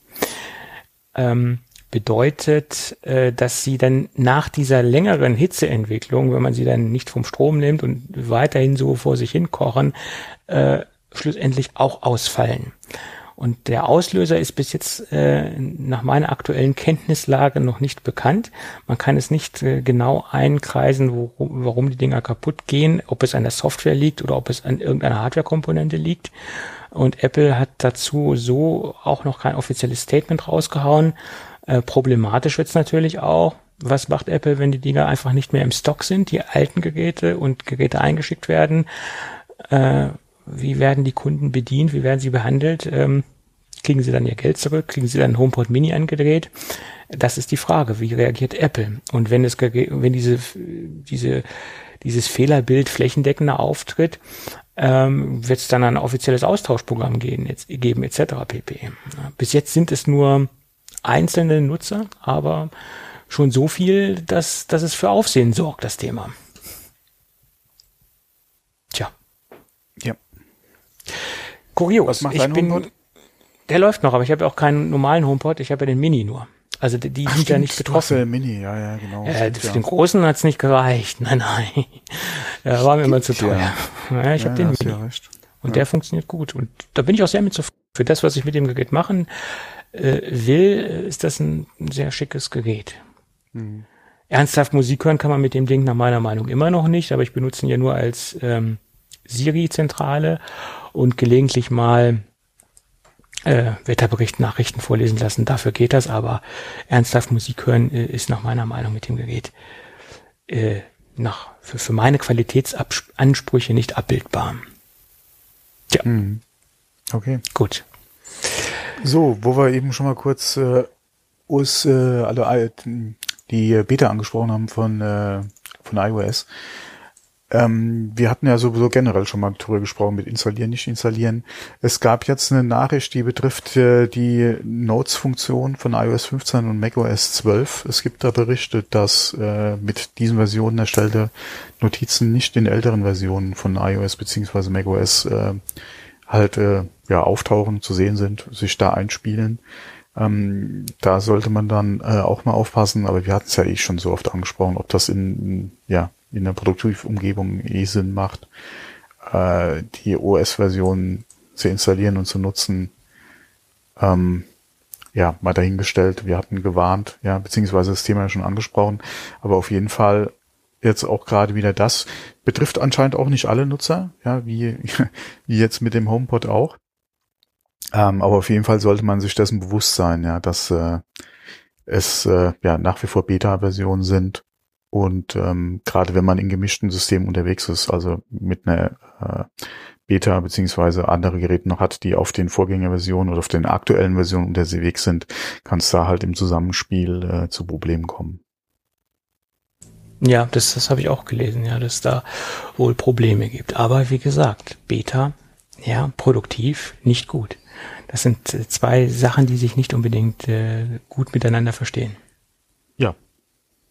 Ähm, bedeutet, äh, dass sie dann nach dieser längeren Hitzeentwicklung, wenn man sie dann nicht vom Strom nimmt und weiterhin so vor sich hin kochen, äh, schlussendlich auch ausfallen. Und der Auslöser ist bis jetzt äh, nach meiner aktuellen Kenntnislage noch nicht bekannt. Man kann es nicht äh, genau einkreisen, wo, warum die Dinger kaputt gehen, ob es an der Software liegt oder ob es an irgendeiner Hardwarekomponente liegt. Und Apple hat dazu so auch noch kein offizielles Statement rausgehauen. Äh, problematisch wird's natürlich auch. Was macht Apple, wenn die Dinger einfach nicht mehr im Stock sind, die alten Geräte und Geräte eingeschickt werden? Äh, wie werden die Kunden bedient? Wie werden sie behandelt? Ähm, Kriegen sie dann ihr Geld zurück? Kriegen sie dann HomePod Mini angedreht? Das ist die Frage. Wie reagiert Apple? Und wenn es, wenn diese, diese, dieses Fehlerbild flächendeckender auftritt, ähm, wird es dann ein offizielles Austauschprogramm geben, jetzt, geben etc. pp. Bis jetzt sind es nur einzelne Nutzer, aber schon so viel, dass, dass es für Aufsehen sorgt, das Thema. Tja. Ja. Kurios. Was macht ich bin, HomePod? Der läuft noch, aber ich habe auch keinen normalen HomePod, ich habe ja den Mini nur. Also die, die Ach, sind stimmt, ja nicht betroffen. Du Mini, ja, ja, genau. Äh, für ja. den großen hat's nicht gereicht. Nein, nein. Der war mir immer zu teuer. Ja, ja ich ja, habe den Mini. Ja und der funktioniert gut. Und da bin ich auch sehr mit zufrieden. Für das, was ich mit dem Gerät machen äh, will, ist das ein, ein sehr schickes Gerät. Mhm. Ernsthaft Musik hören kann man mit dem Ding nach meiner Meinung immer noch nicht, aber ich benutze ihn ja nur als ähm, Siri-Zentrale und gelegentlich mal äh, Wetterbericht, Nachrichten vorlesen lassen. Dafür geht das, aber ernsthaft Musik hören äh, ist nach meiner Meinung mit dem Gerät äh, nach, für, für meine Qualitätsansprüche nicht abbildbar. Ja. Mhm. Okay. Gut. So, wo wir eben schon mal kurz äh, US, äh, alle die Beta angesprochen haben von, äh, von iOS. Ähm, wir hatten ja sowieso generell schon mal darüber gesprochen mit installieren, nicht installieren. Es gab jetzt eine Nachricht, die betrifft äh, die Notes-Funktion von iOS 15 und macOS 12. Es gibt da Berichte, dass äh, mit diesen Versionen erstellte Notizen nicht in älteren Versionen von iOS beziehungsweise macOS äh, halt äh, ja auftauchen, zu sehen sind, sich da einspielen. Ähm, da sollte man dann äh, auch mal aufpassen, aber wir hatten es ja eh schon so oft angesprochen, ob das in, ja, in der Produktivumgebung eh Sinn macht, äh, die OS-Version zu installieren und zu nutzen. Ähm, ja, mal dahingestellt. Wir hatten gewarnt, ja, beziehungsweise das Thema ja schon angesprochen, aber auf jeden Fall jetzt auch gerade wieder das betrifft anscheinend auch nicht alle Nutzer, ja, wie, wie jetzt mit dem HomePod auch. Ähm, aber auf jeden Fall sollte man sich dessen bewusst sein, ja, dass äh, es äh, ja nach wie vor Beta-Versionen sind Und ähm, gerade wenn man in gemischten Systemen unterwegs ist, also mit einer äh, Beta beziehungsweise andere Geräte noch hat, die auf den Vorgängerversionen oder auf den aktuellen Versionen unterwegs sind, kann es da halt im Zusammenspiel äh, zu Problemen kommen. Ja, das, das habe ich auch gelesen, ja, dass da wohl Probleme gibt. Aber wie gesagt, Beta, ja, produktiv, nicht gut. Das sind zwei Sachen, die sich nicht unbedingt äh, gut miteinander verstehen. Ja.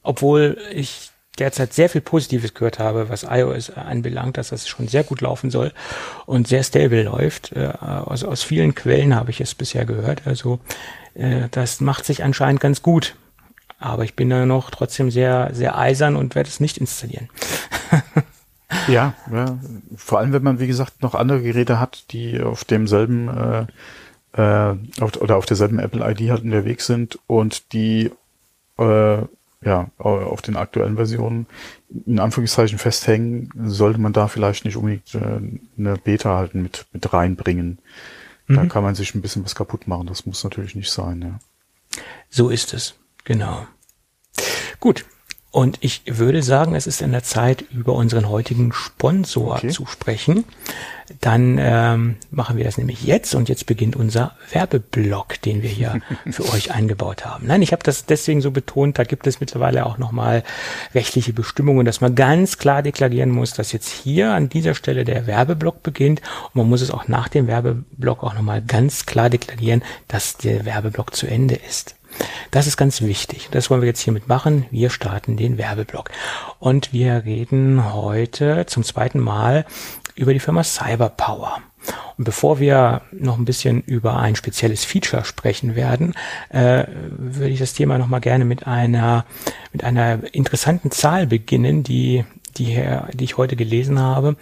Obwohl ich derzeit sehr viel Positives gehört habe, was iOS anbelangt, dass das schon sehr gut laufen soll und sehr stable läuft. Äh, aus, aus vielen Quellen habe ich es bisher gehört. Also äh, das macht sich anscheinend ganz gut. Aber ich bin da noch trotzdem sehr, sehr eisern und werde es nicht installieren. ja, ja, vor allem wenn man, wie gesagt, noch andere Geräte hat, die auf demselben äh, äh, auf, oder auf derselben Apple ID halt unterwegs sind und die äh, ja, auf den aktuellen Versionen in Anführungszeichen festhängen, sollte man da vielleicht nicht unbedingt äh, eine Beta halt mit, mit reinbringen. Mhm. Da kann man sich ein bisschen was kaputt machen. Das muss natürlich nicht sein, ja. So ist es, genau. Gut, und ich würde sagen, es ist in der Zeit, über unseren heutigen Sponsor okay. zu sprechen. Dann ähm, machen wir das nämlich jetzt und jetzt beginnt unser Werbeblock, den wir hier für euch eingebaut haben. Nein, ich habe das deswegen so betont, da gibt es mittlerweile auch nochmal rechtliche Bestimmungen, dass man ganz klar deklarieren muss, dass jetzt hier an dieser Stelle der Werbeblock beginnt und man muss es auch nach dem Werbeblock auch nochmal ganz klar deklarieren, dass der Werbeblock zu Ende ist. Das ist ganz wichtig. Das wollen wir jetzt hiermit machen. Wir starten den Werbeblock. Und wir reden heute zum zweiten Mal über die Firma Cyberpower. Und bevor wir noch ein bisschen über ein spezielles Feature sprechen werden, äh, würde ich das Thema noch mal gerne mit einer mit einer interessanten Zahl beginnen, die die, die ich heute gelesen habe.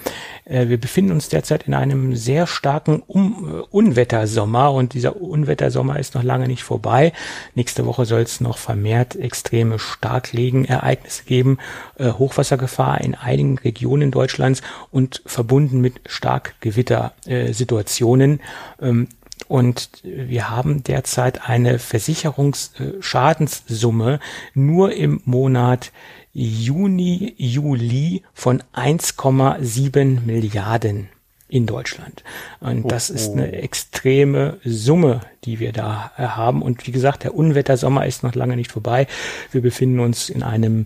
Äh, wir befinden uns derzeit in einem sehr starken um Unwettersommer und dieser Unwettersommer ist noch lange nicht vorbei. Nächste Woche soll es noch vermehrt extreme Starkregenereignisse geben, äh, Hochwassergefahr in einigen Regionen Deutschlands und verbunden mit Starkgewittersituationen. Ähm, und wir haben derzeit eine Versicherungsschadenssumme nur im Monat Juni, Juli von 1,7 Milliarden in Deutschland. Und das ist eine extreme Summe, die wir da äh, haben. Und wie gesagt, der Unwettersommer ist noch lange nicht vorbei. Wir befinden uns in einem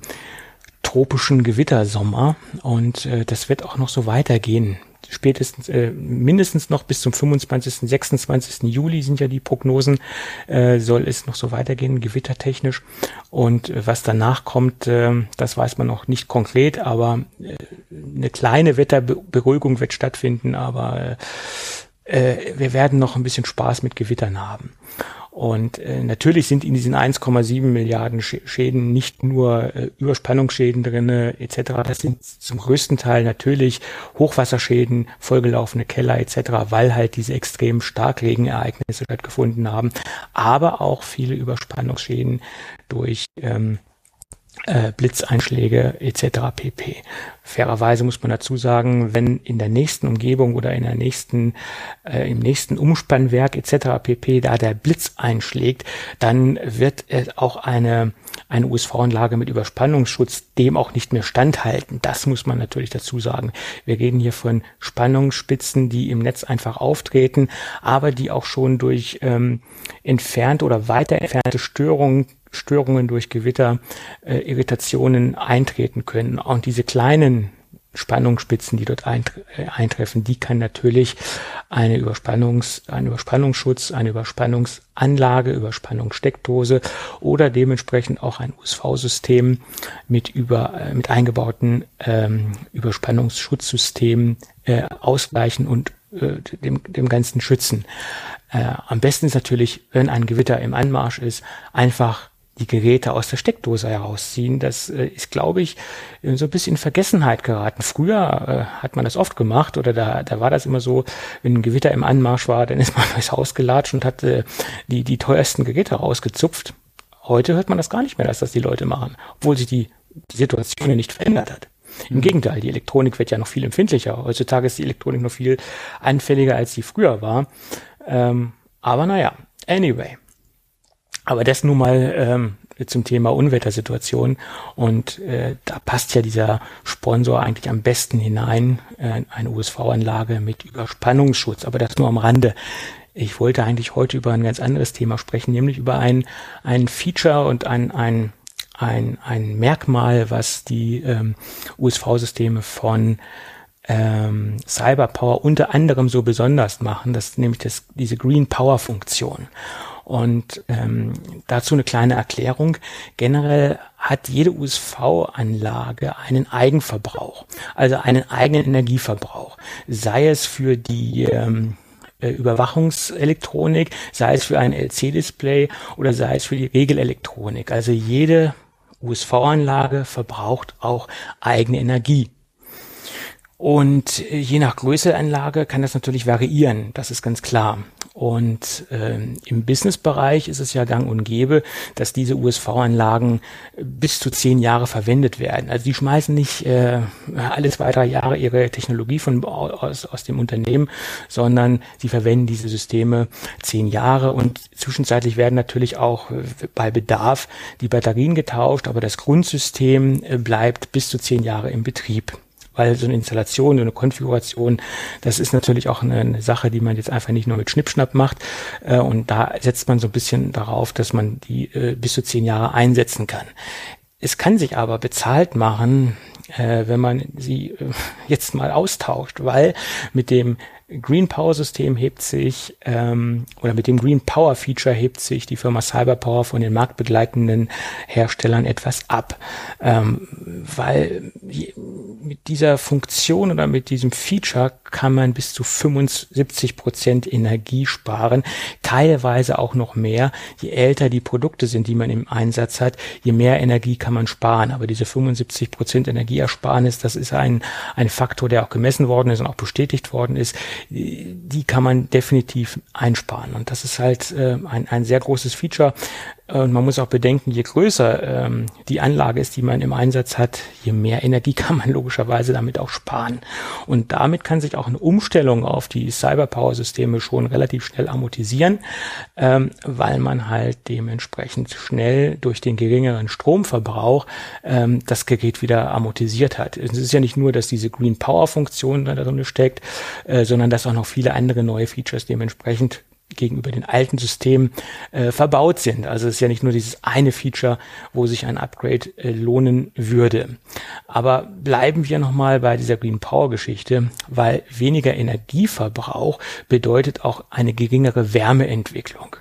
tropischen Gewittersommer und äh, das wird auch noch so weitergehen spätestens, äh, mindestens noch bis zum 25., 26. Juli sind ja die Prognosen, äh, soll es noch so weitergehen, gewittertechnisch. Und äh, was danach kommt, äh, das weiß man noch nicht konkret, aber äh, eine kleine Wetterberuhigung wird stattfinden, aber äh, äh, wir werden noch ein bisschen Spaß mit Gewittern haben. Und äh, natürlich sind in diesen 1,7 Milliarden Schäden nicht nur äh, Überspannungsschäden drinne etc. Das sind zum größten Teil natürlich Hochwasserschäden, vollgelaufene Keller etc., weil halt diese extrem Starkregenereignisse stattgefunden haben, aber auch viele Überspannungsschäden durch ähm, äh, Blitzeinschläge etc. pp. Fairerweise muss man dazu sagen, wenn in der nächsten Umgebung oder in der nächsten, äh, im nächsten Umspannwerk etc. pp. da der Blitz einschlägt, dann wird es auch eine, eine USV-Anlage mit Überspannungsschutz dem auch nicht mehr standhalten. Das muss man natürlich dazu sagen. Wir reden hier von Spannungsspitzen, die im Netz einfach auftreten, aber die auch schon durch ähm, entfernt oder weiter entfernte Störungen Störungen durch Gewitter, äh, Irritationen eintreten können. Und diese kleinen Spannungsspitzen, die dort äh, eintreffen, die kann natürlich eine Überspannungs, ein Überspannungsschutz, eine Überspannungsanlage, Überspannungssteckdose oder dementsprechend auch ein USV-System mit über, äh, mit eingebauten ähm, Überspannungsschutzsystemen äh, ausgleichen und äh, dem, dem Ganzen schützen. Äh, am besten ist natürlich, wenn ein Gewitter im Anmarsch ist, einfach die Geräte aus der Steckdose herausziehen. Das äh, ist, glaube ich, so ein bisschen in Vergessenheit geraten. Früher äh, hat man das oft gemacht oder da, da war das immer so, wenn ein Gewitter im Anmarsch war, dann ist man durchs Haus gelatscht und hat äh, die, die teuersten Geräte rausgezupft. Heute hört man das gar nicht mehr, dass das die Leute machen, obwohl sich die, die Situation nicht verändert hat. Im mhm. Gegenteil, die Elektronik wird ja noch viel empfindlicher. Heutzutage ist die Elektronik noch viel anfälliger, als sie früher war. Ähm, aber naja, anyway. Aber das nun mal ähm, zum Thema Unwettersituation. Und äh, da passt ja dieser Sponsor eigentlich am besten hinein, äh, eine USV-Anlage mit Überspannungsschutz. Aber das nur am Rande. Ich wollte eigentlich heute über ein ganz anderes Thema sprechen, nämlich über ein, ein Feature und ein, ein, ein, ein Merkmal, was die ähm, USV-Systeme von ähm, Cyberpower unter anderem so besonders machen, das nämlich das, diese Green Power Funktion. Und ähm, dazu eine kleine Erklärung. Generell hat jede USV-Anlage einen Eigenverbrauch, also einen eigenen Energieverbrauch, sei es für die ähm, äh, Überwachungselektronik, sei es für ein LC-Display oder sei es für die Regelelektronik. Also jede USV-Anlage verbraucht auch eigene Energie. Und äh, je nach Größe der Anlage kann das natürlich variieren, das ist ganz klar. Und ähm, im Businessbereich ist es ja gang und gäbe, dass diese USV-Anlagen bis zu zehn Jahre verwendet werden. Also die schmeißen nicht äh, alle zwei, drei Jahre ihre Technologie von aus, aus dem Unternehmen, sondern sie verwenden diese Systeme zehn Jahre und zwischenzeitlich werden natürlich auch äh, bei Bedarf die Batterien getauscht, aber das Grundsystem äh, bleibt bis zu zehn Jahre im Betrieb weil so eine Installation, so eine Konfiguration, das ist natürlich auch eine, eine Sache, die man jetzt einfach nicht nur mit Schnippschnapp macht. Äh, und da setzt man so ein bisschen darauf, dass man die äh, bis zu zehn Jahre einsetzen kann. Es kann sich aber bezahlt machen, äh, wenn man sie äh, jetzt mal austauscht, weil mit dem Green Power System hebt sich ähm, oder mit dem Green Power Feature hebt sich die Firma Cyberpower von den marktbegleitenden Herstellern etwas ab, ähm, weil mit dieser Funktion oder mit diesem Feature kann man bis zu 75 Prozent Energie sparen, teilweise auch noch mehr. Je älter die Produkte sind, die man im Einsatz hat, je mehr Energie kann man sparen. Aber diese 75 Prozent Energieersparnis, das ist ein, ein Faktor, der auch gemessen worden ist und auch bestätigt worden ist die kann man definitiv einsparen. Und das ist halt äh, ein, ein sehr großes Feature. Und man muss auch bedenken, je größer ähm, die Anlage ist, die man im Einsatz hat, je mehr Energie kann man logischerweise damit auch sparen. Und damit kann sich auch eine Umstellung auf die Cyberpower-Systeme schon relativ schnell amortisieren, ähm, weil man halt dementsprechend schnell durch den geringeren Stromverbrauch ähm, das Gerät wieder amortisiert hat. Es ist ja nicht nur, dass diese Green Power-Funktion da drin steckt, äh, sondern dass auch noch viele andere neue Features dementsprechend gegenüber den alten Systemen äh, verbaut sind. Also es ist ja nicht nur dieses eine Feature, wo sich ein Upgrade äh, lohnen würde. Aber bleiben wir nochmal bei dieser Green Power Geschichte, weil weniger Energieverbrauch bedeutet auch eine geringere Wärmeentwicklung.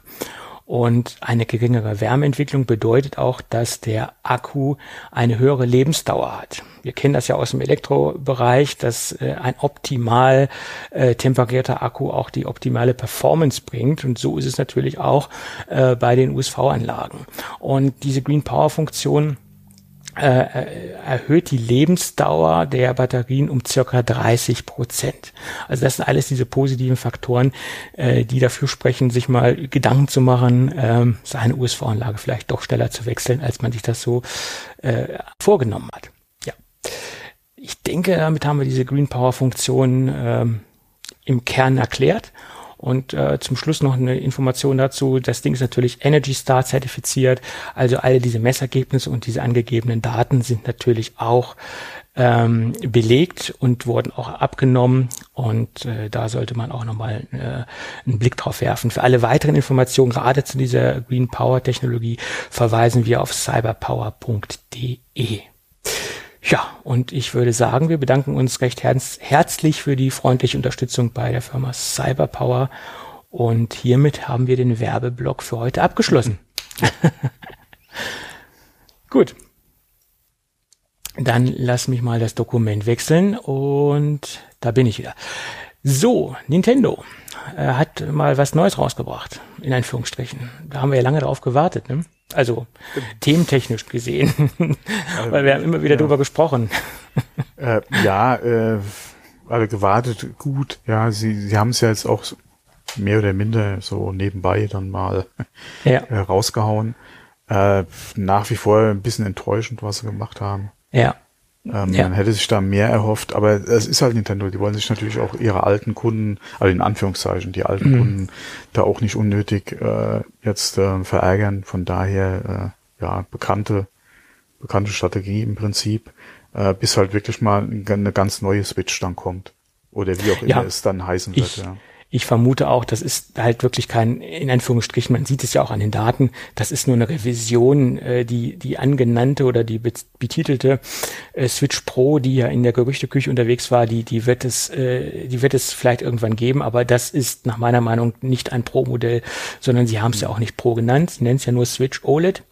Und eine geringere Wärmeentwicklung bedeutet auch, dass der Akku eine höhere Lebensdauer hat. Wir kennen das ja aus dem Elektrobereich, dass äh, ein optimal äh, temperierter Akku auch die optimale Performance bringt. Und so ist es natürlich auch äh, bei den USV-Anlagen. Und diese Green Power Funktion erhöht die Lebensdauer der Batterien um circa 30 Prozent. Also das sind alles diese positiven Faktoren, äh, die dafür sprechen, sich mal Gedanken zu machen, ähm, seine USV-Anlage vielleicht doch schneller zu wechseln, als man sich das so äh, vorgenommen hat. Ja, ich denke, damit haben wir diese Green Power Funktion ähm, im Kern erklärt. Und äh, zum Schluss noch eine Information dazu. Das Ding ist natürlich Energy Star zertifiziert. Also alle diese Messergebnisse und diese angegebenen Daten sind natürlich auch ähm, belegt und wurden auch abgenommen. Und äh, da sollte man auch nochmal äh, einen Blick drauf werfen. Für alle weiteren Informationen, gerade zu dieser Green Power Technologie, verweisen wir auf cyberpower.de. Ja, und ich würde sagen, wir bedanken uns recht herz herzlich für die freundliche Unterstützung bei der Firma Cyberpower. Und hiermit haben wir den Werbeblock für heute abgeschlossen. Gut. Dann lass mich mal das Dokument wechseln und da bin ich wieder. So, Nintendo äh, hat mal was Neues rausgebracht, in Anführungsstrichen. Da haben wir ja lange drauf gewartet, ne? Also thementechnisch gesehen, weil wir haben immer wieder ja. drüber gesprochen. Äh, ja, äh, also gewartet, gut. Ja, sie, sie haben es ja jetzt auch mehr oder minder so nebenbei dann mal ja. äh, rausgehauen. Äh, nach wie vor ein bisschen enttäuschend, was sie gemacht haben. Ja. Ähm, ja. Man hätte sich da mehr erhofft, aber es ist halt Nintendo. Die wollen sich natürlich auch ihre alten Kunden, also in Anführungszeichen, die alten mhm. Kunden da auch nicht unnötig äh, jetzt äh, verärgern. Von daher, ja, bekannte, bekannte Strategie im Prinzip, äh, bis halt wirklich mal eine ganz neue Switch dann kommt. Oder wie auch immer ja, es dann heißen wird, ja ich vermute auch, das ist halt wirklich kein, in Anführungsstrichen, man sieht es ja auch an den Daten, das ist nur eine Revision, äh, die, die angenannte oder die betitelte äh, Switch Pro, die ja in der Gerüchteküche unterwegs war, die, die wird es, äh, die wird es vielleicht irgendwann geben, aber das ist nach meiner Meinung nicht ein Pro-Modell, sondern sie haben es ja auch nicht Pro genannt, sie nennen es ja nur Switch OLED.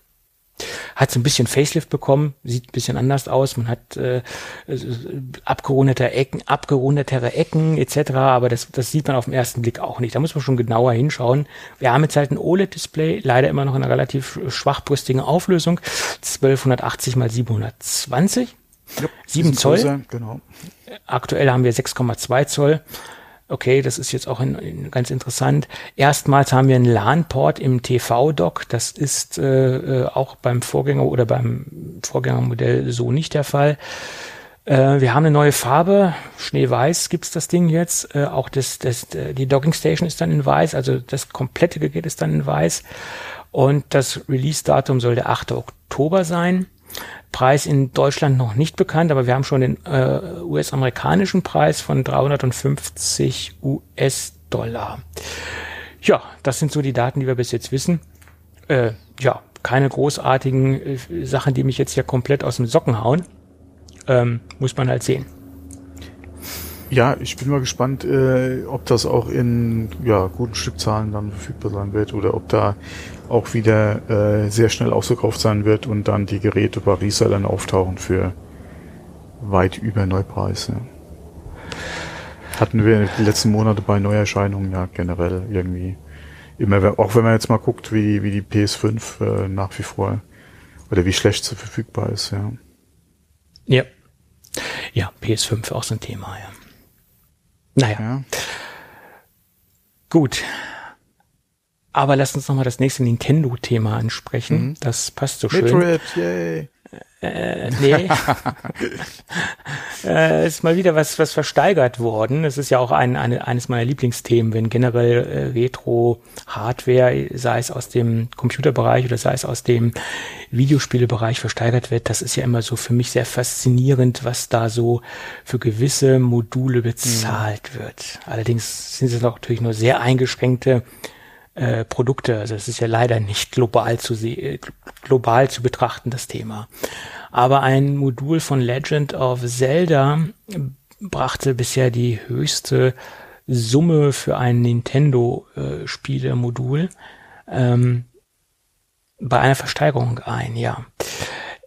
Hat so ein bisschen Facelift bekommen, sieht ein bisschen anders aus. Man hat äh, abgerundete Ecken, abgerundetere Ecken etc. Aber das, das sieht man auf den ersten Blick auch nicht. Da muss man schon genauer hinschauen. Wir haben jetzt halt ein OLED-Display, leider immer noch in einer relativ schwachbrüstigen Auflösung, 1280 mal 720. Ja, 7 Zoll. Größer, genau. Aktuell haben wir 6,2 Zoll. Okay, das ist jetzt auch in, in ganz interessant. Erstmals haben wir einen LAN-Port im TV-Dock. Das ist äh, äh, auch beim Vorgänger oder beim Vorgängermodell so nicht der Fall. Äh, wir haben eine neue Farbe. Schneeweiß gibt's das Ding jetzt. Äh, auch das, das, die Docking Station ist dann in weiß. Also das komplette Gerät ist dann in weiß. Und das Release-Datum soll der 8. Oktober sein. Preis in Deutschland noch nicht bekannt, aber wir haben schon den äh, US-amerikanischen Preis von 350 US-Dollar. Ja, das sind so die Daten, die wir bis jetzt wissen. Äh, ja, keine großartigen äh, Sachen, die mich jetzt hier komplett aus dem Socken hauen. Ähm, muss man halt sehen. Ja, ich bin mal gespannt, äh, ob das auch in ja, guten Stückzahlen dann verfügbar sein wird oder ob da auch wieder äh, sehr schnell ausverkauft sein wird und dann die Geräte bei Resellern auftauchen für weit über Neupreis. Ja. Hatten wir die letzten Monate bei Neuerscheinungen ja generell irgendwie immer, auch wenn man jetzt mal guckt, wie, wie die PS5 äh, nach wie vor oder wie schlecht sie verfügbar ist, ja. Ja. Ja, PS5 auch so ein Thema, ja. Naja. Ja. Gut. Aber lass uns nochmal das nächste Nintendo-Thema ansprechen. Mhm. Das passt so schön. Metroid, yay. Äh, nee. äh, ist mal wieder was, was versteigert worden. Es ist ja auch ein, eine, eines meiner Lieblingsthemen, wenn generell äh, Retro-Hardware, sei es aus dem Computerbereich oder sei es aus dem Videospielebereich versteigert wird. Das ist ja immer so für mich sehr faszinierend, was da so für gewisse Module bezahlt mhm. wird. Allerdings sind es natürlich nur sehr eingeschränkte äh, Produkte. Also es ist ja leider nicht global zu äh, global zu betrachten, das Thema. Aber ein Modul von Legend of Zelda brachte bisher die höchste Summe für ein Nintendo-Spielemodul äh, ähm, bei einer Versteigerung ein, ja.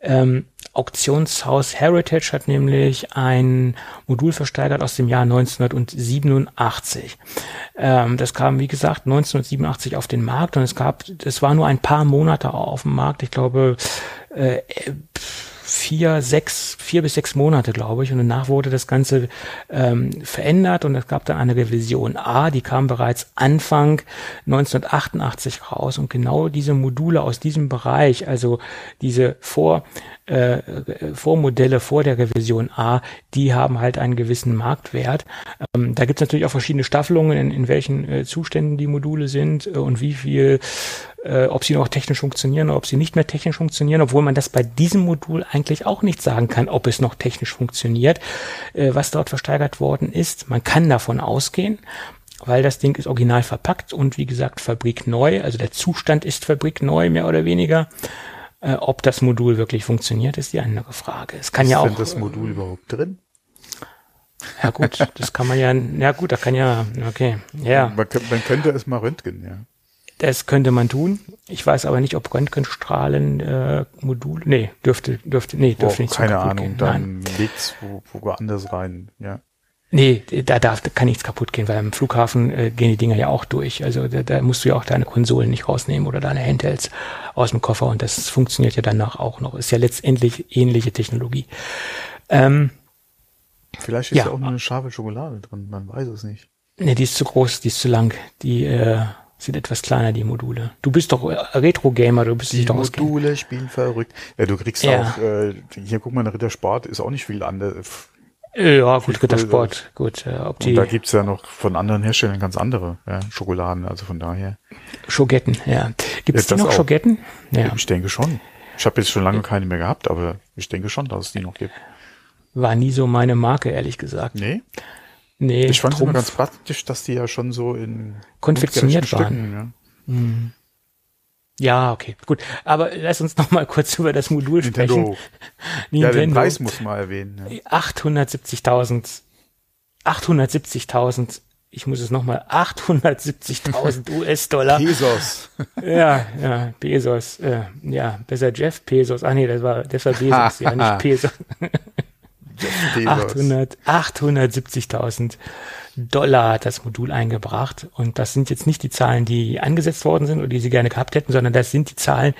Ähm, Auktionshaus Heritage hat nämlich ein Modul versteigert aus dem Jahr 1987. Ähm, das kam, wie gesagt, 1987 auf den Markt und es gab, es war nur ein paar Monate auf dem Markt. Ich glaube, äh, vier, sechs, vier bis sechs Monate, glaube ich. Und danach wurde das Ganze ähm, verändert und es gab dann eine Revision A, die kam bereits Anfang 1988 raus. Und genau diese Module aus diesem Bereich, also diese Vor, äh, Vormodelle vor der Revision A, die haben halt einen gewissen Marktwert. Ähm, da gibt es natürlich auch verschiedene Staffelungen, in, in welchen äh, Zuständen die Module sind äh, und wie viel äh, ob sie noch technisch funktionieren oder ob sie nicht mehr technisch funktionieren, obwohl man das bei diesem Modul eigentlich auch nicht sagen kann, ob es noch technisch funktioniert, äh, was dort versteigert worden ist. Man kann davon ausgehen, weil das Ding ist original verpackt und wie gesagt fabrikneu, also der Zustand ist fabrikneu mehr oder weniger. Äh, ob das Modul wirklich funktioniert, ist die andere Frage. Es kann ist ja auch. Ist das Modul überhaupt drin? Ja gut, das kann man ja, ja gut, da kann ja, okay, ja. Man, man könnte es mal röntgen, ja. Das könnte man tun. Ich weiß aber nicht, ob Röntgenstrahlen äh, Modul. Nee, dürfte, dürfte, nee, dürfte oh, nicht Keine Ahnung, gehen. dann legt's wo, woanders rein, ja. Nee, da darf, da kann nichts kaputt gehen, weil am Flughafen äh, gehen die Dinger ja auch durch. Also da, da musst du ja auch deine Konsolen nicht rausnehmen oder deine Handhelds aus dem Koffer und das funktioniert ja danach auch noch. Ist ja letztendlich ähnliche Technologie. Ähm, Vielleicht ist ja, ja auch nur eine scharfe Schokolade drin, man weiß es nicht. Nee, die ist zu groß, die ist zu lang. Die äh, sind etwas kleiner, die Module. Du bist doch Retro-Gamer, du bist die doch Module spielen verrückt. Ja, du kriegst ja. auch, äh, hier guck mal, Rittersport ist auch nicht viel anders. Ja, gut, Rittersport, gut. Äh, ob die, Und da gibt's ja noch von anderen Herstellern ganz andere ja, Schokoladen, also von daher. Schogetten, ja. Gibt's ja, die noch auch. Schogetten? Ja. Ich denke schon. Ich habe jetzt schon lange keine mehr gehabt, aber ich denke schon, dass es die noch gibt. War nie so meine Marke, ehrlich gesagt. Nee? Nee, Ich fand es immer ganz praktisch, dass die ja schon so in konfektioniert waren. Stücken, Ja, okay, gut. Aber lass uns noch mal kurz über das Modul ja. sprechen. Nintendo. Ja, den Preis muss man erwähnen. Ja. 870.000, 870.000, ich muss es nochmal, 870.000 US-Dollar. Pesos. Ja, ja, Bezos, äh, ja, besser Jeff Bezos. Ah nee, das war, das war Bezos, ja, nicht. Pesos. 800, 870.000 Dollar hat das Modul eingebracht. Und das sind jetzt nicht die Zahlen, die angesetzt worden sind oder die sie gerne gehabt hätten, sondern das sind die Zahlen,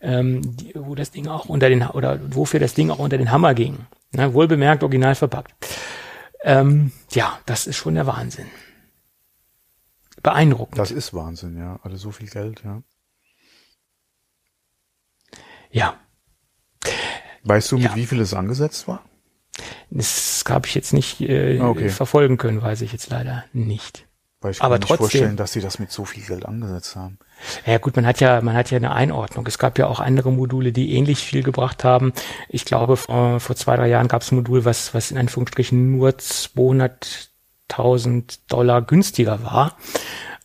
ähm, die, wo das Ding auch unter den, oder wofür das Ding auch unter den Hammer ging. Ne, wohlbemerkt, original verpackt. Ähm, ja, das ist schon der Wahnsinn. Beeindruckend. Das ist Wahnsinn, ja. Also so viel Geld, ja. ja, Weißt du, mit Ja. wie viel es angesetzt war? Das habe ich jetzt nicht äh, Okay. verfolgen können, weiß ich jetzt leider nicht. Weil ich Aber kann mir nicht trotzdem- vorstellen, dass sie das mit so viel Geld angesetzt haben. Ja gut, man hat ja, man hat ja eine Einordnung. Es gab ja auch andere Module, die ähnlich viel gebracht haben. Ich glaube, vor, vor zwei, drei Jahren gab es ein Modul, was, was in Anführungsstrichen nur 200.000 Dollar günstiger war.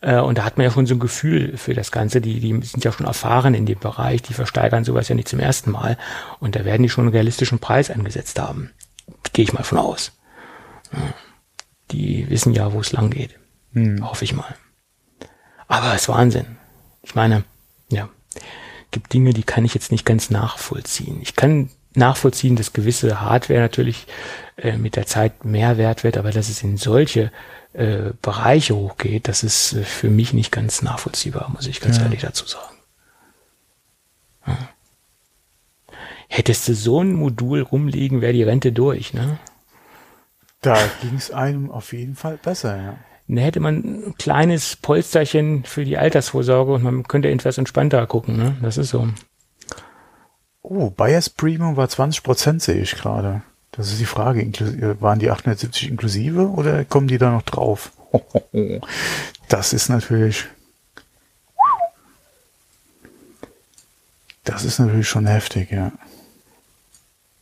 Äh, Und da hat man ja schon so ein Gefühl für das Ganze. Die, die sind ja schon erfahren in dem Bereich. Die versteigern sowas ja nicht zum ersten Mal. Und da werden die schon einen realistischen Preis angesetzt haben. Gehe ich mal von aus. Die wissen ja, wo es lang geht. Hoffe ich mal. Aber es ist Wahnsinn. Ich meine, ja, gibt Dinge, die kann ich jetzt nicht ganz nachvollziehen. Ich kann nachvollziehen, dass gewisse Hardware natürlich äh, mit der Zeit mehr wert wird, aber dass es in solche äh, Bereiche hochgeht, das ist äh, für mich nicht ganz nachvollziehbar, muss ich ganz Ja. ehrlich dazu sagen. Ja. Hättest du so ein Modul rumliegen, wäre die Rente durch, ne? Da ging es einem auf jeden Fall besser, ja. Da hätte man ein kleines Polsterchen für die Altersvorsorge und man könnte etwas entspannter gucken, ne? Das ist so. Oh, Bias Premium war 20 Prozent, sehe ich gerade. Das ist die Frage. Inklu- Waren die 870 inklusive oder kommen die da noch drauf? Das ist natürlich. Das ist natürlich schon heftig, ja.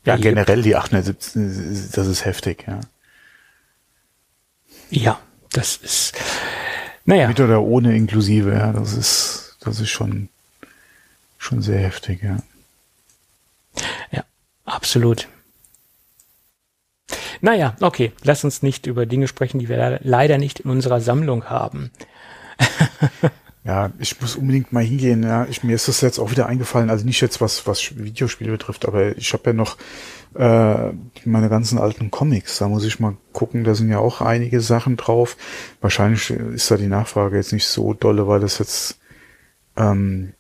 Ja, Yep. generell die 870, das ist heftig, ja. Ja, das ist, naja, Mit oder ohne inklusive, ja, das ist, das ist schon, schon sehr heftig, ja. ja, absolut. Naja, okay, lass uns nicht über Dinge sprechen, die wir leider nicht in unserer Sammlung haben. Ja, ich muss unbedingt mal hingehen. Ja, ich, mir ist das jetzt auch wieder eingefallen. Also nicht jetzt was was Videospiele betrifft, aber ich habe ja noch äh, meine ganzen alten Comics. Da muss ich mal gucken. Da sind ja auch einige Sachen drauf. Wahrscheinlich ist da die Nachfrage jetzt nicht so dolle, weil das jetzt ähm,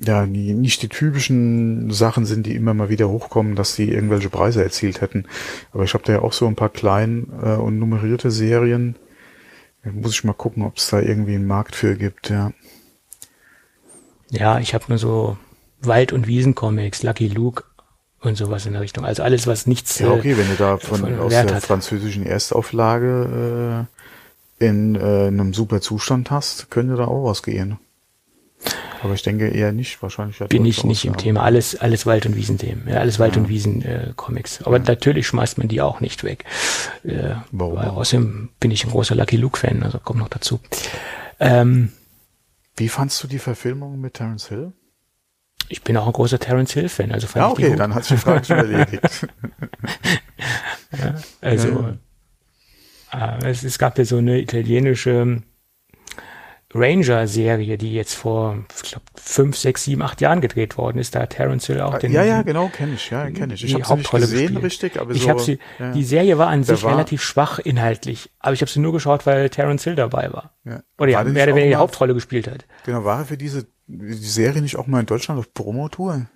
ja nie, nicht die typischen Sachen sind, die immer mal wieder hochkommen, dass die irgendwelche Preise erzielt hätten. Aber ich habe da ja auch so ein paar klein äh, und nummerierte Serien. Da muss ich mal gucken, ob es da irgendwie einen Markt für gibt. Ja. Ja, ich habe nur so Wald- und Wiesencomics, Lucky Luke und sowas in der Richtung. Also alles, was nichts. Ja, okay, wenn du da von, von aus Wert der hat. französischen Erstauflage äh, in äh, einem super Zustand hast, könnte da auch was gehen. Aber ich denke eher nicht, wahrscheinlich. ja bin ich nicht im. Thema. Alles, alles Wald- und Wiesenthemen. Ja, alles Wald- und Wiesen-Comics. Aber natürlich schmeißt man die auch nicht weg. Äh, Warum? weil außerdem bin ich ein großer Lucky Luke-Fan, also kommt noch dazu. Ähm, Wie fandst du die Verfilmung mit Terence Hill? ich bin auch ein großer Terence Hill-Fan, also fand Ja, ich die okay, dann hat sich die Frage schon erledigt. Also, äh, es, es gab ja so eine italienische Ranger-Serie, die jetzt vor, ich glaube, fünf, sechs, sieben, acht Jahren gedreht worden ist. Da hat Terence Hill auch den, ja, ja, genau, kenne ich, ja, kenne ich. Ich habe sie nicht Hauptrolle gesehen, gespielt. richtig, aber ich so. sie, ja, die Serie war an sich war- relativ schwach inhaltlich, aber ich habe sie nur geschaut, weil Terence Hill dabei war. ja. Oder ja, mehr oder weniger die Hauptrolle gespielt hat. Genau, war er für diese die Serie nicht auch mal in Deutschland auf Promotour?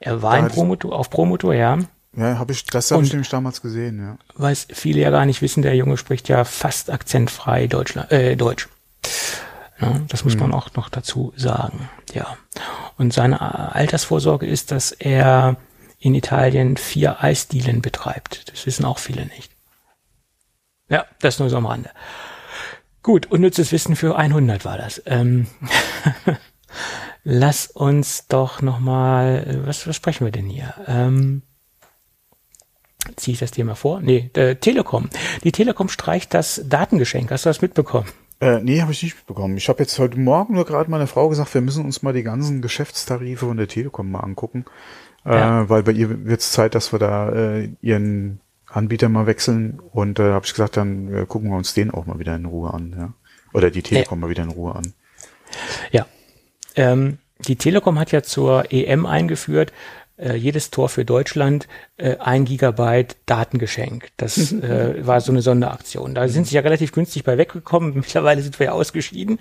Er war Da in Promotor, auf Promotor, ja. Ja, habe ich, das habe ich nämlich damals gesehen, ja. Was viele ja gar nicht wissen, der Junge spricht ja fast akzentfrei Deutschland, äh, Deutsch. Ja, das muss man auch noch dazu sagen. Ja. Und seine Altersvorsorge ist, dass er in Italien vier Eisdielen betreibt. Das wissen auch viele nicht. Ja, das nur so am Rande. Gut, unnützes Wissen für 100 war das. Ähm, lass uns doch nochmal, was, was sprechen wir denn hier? Ähm, ziehe ich das Thema vor? Nee, Telekom. Die Telekom streicht das Datengeschenk. Hast du das mitbekommen? Äh, nee, habe ich nicht mitbekommen. Ich habe jetzt heute Morgen nur gerade meine Frau gesagt, wir müssen uns mal die ganzen Geschäftstarife von der Telekom mal angucken. Ja. Äh, weil bei ihr wird es Zeit, dass wir da äh, ihren Anbieter mal wechseln. Und da äh, habe ich gesagt, dann äh, gucken wir uns den auch mal wieder in Ruhe an. Ja? Oder die Telekom ja. mal wieder in Ruhe an. Ja. Ähm, die Telekom hat ja zur EM eingeführt, äh, jedes Tor für Deutschland äh, ein Gigabyte Datengeschenk. Das äh, war so eine Sonderaktion. Da sind sie ja relativ günstig bei weggekommen. Mittlerweile sind wir ja ausgeschieden.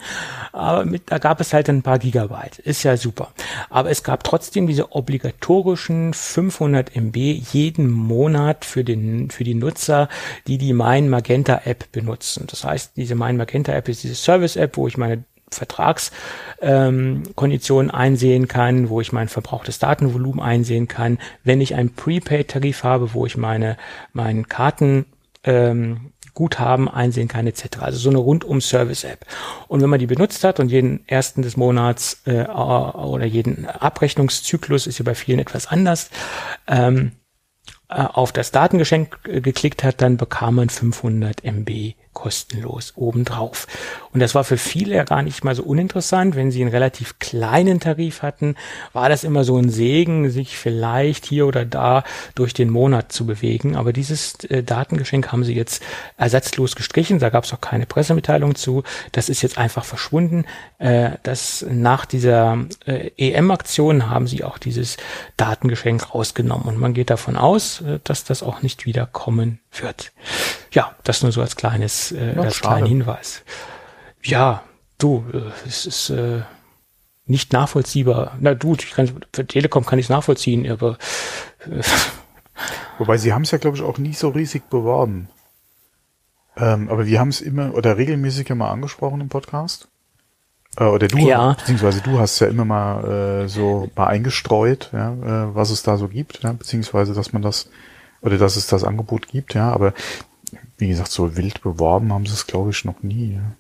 Aber mit, da gab es halt ein paar Gigabyte. Ist ja super. Aber es gab trotzdem diese obligatorischen 500 MB jeden Monat für den, für die Nutzer, die die Mein Magenta App benutzen. Das heißt, diese Mein Magenta App ist diese Service App, wo ich meine Vertragskonditionen ähm, einsehen kann, wo ich mein verbrauchtes Datenvolumen einsehen kann, wenn ich einen Prepaid-Tarif habe, wo ich meine meinen Karten ähm, Guthaben einsehen kann etc. Also so eine rundum Service-App. Und wenn man die benutzt hat und jeden ersten des Monats äh, oder jeden Abrechnungszyklus ist ja bei vielen etwas anders, ähm, äh, auf das Datengeschenk geklickt hat, dann bekam man 500 MB kostenlos obendrauf. Und das war für viele ja gar nicht mal so uninteressant. Wenn sie einen relativ kleinen Tarif hatten, war das immer so ein Segen, sich vielleicht hier oder da durch den Monat zu bewegen. Aber dieses äh, Datengeschenk haben sie jetzt ersatzlos gestrichen. Da gab es auch keine Pressemitteilung zu. Das ist jetzt einfach verschwunden. Äh, das nach dieser äh, EM-Aktion haben sie auch dieses Datengeschenk rausgenommen. Und man geht davon aus, dass das auch nicht wieder kommen wird. Ja, das nur so als kleines, äh, als kleinen Hinweis. Ja, du, äh, es ist äh, nicht nachvollziehbar. Na du, ich kann, für Telekom kann ich es nachvollziehen, aber äh, Wobei sie haben es ja, glaube ich, auch nie so riesig beworben. Ähm, aber wir haben es immer oder regelmäßig immer angesprochen im Podcast. Äh, oder du, ja. beziehungsweise du hast ja immer mal äh, so mal eingestreut, ja, äh, was es da so gibt, ja, beziehungsweise dass man das oder dass es das Angebot gibt, ja, aber wie gesagt, so wild beworben haben sie es, glaube ich, noch nie. Ja.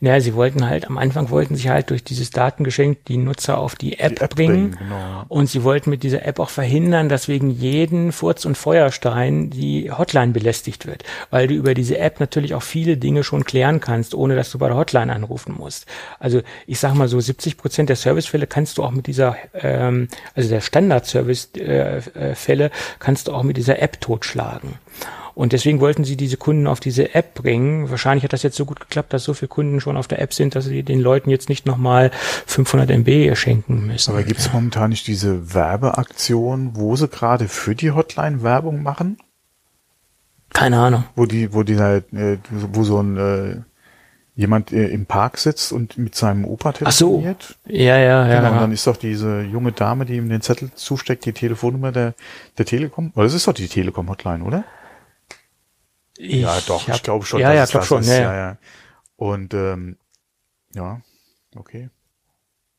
Naja, sie wollten halt, am Anfang wollten sie halt durch dieses Datengeschenk die Nutzer auf die App, die App bringen. bringen genau. Und sie wollten mit dieser App auch verhindern, dass wegen jeden Furz und Feuerstein die Hotline belästigt wird. Weil du über diese App natürlich auch viele Dinge schon klären kannst, ohne dass du bei der Hotline anrufen musst. Also ich sag mal so 70 Prozent der Servicefälle kannst du auch mit dieser, ähm, also der Standard-Service-Fälle äh, kannst du auch mit dieser App totschlagen. Und deswegen wollten sie diese Kunden auf diese App bringen. Wahrscheinlich hat das jetzt so gut geklappt, dass so viele Kunden schon auf der App sind, dass sie den Leuten jetzt nicht nochmal 500 MB schenken müssen. Aber gibt es momentan nicht diese Werbeaktion, wo sie gerade für die Hotline Werbung machen? Keine Ahnung. Wo die, wo die halt, äh, wo so ein äh, jemand äh, im Park sitzt und mit seinem Opa telefoniert. Ach so. Ja, ja, ja. Genau, und dann ist doch diese junge Dame, die ihm den Zettel zusteckt, die Telefonnummer der, der Telekom. Oder das ist doch die Telekom-Hotline, oder? Ich ja, doch, hab, ich glaube schon. Ja, ja, glaube schon. Ist, ja, ja. ja. Und ähm, ja, okay.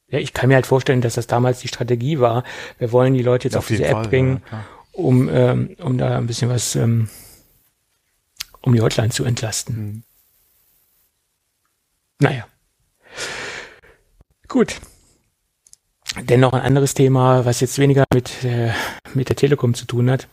Ja, ich kann mir halt vorstellen, dass das damals die Strategie war. Wir wollen die Leute jetzt auf, auf diese App Fall, bringen, ja, um, ähm, um da ein bisschen was, ähm, um die Hotline zu entlasten. Mhm. Naja. Gut. Dennoch ein anderes Thema, was jetzt weniger mit, äh, mit der Telekom zu tun hat.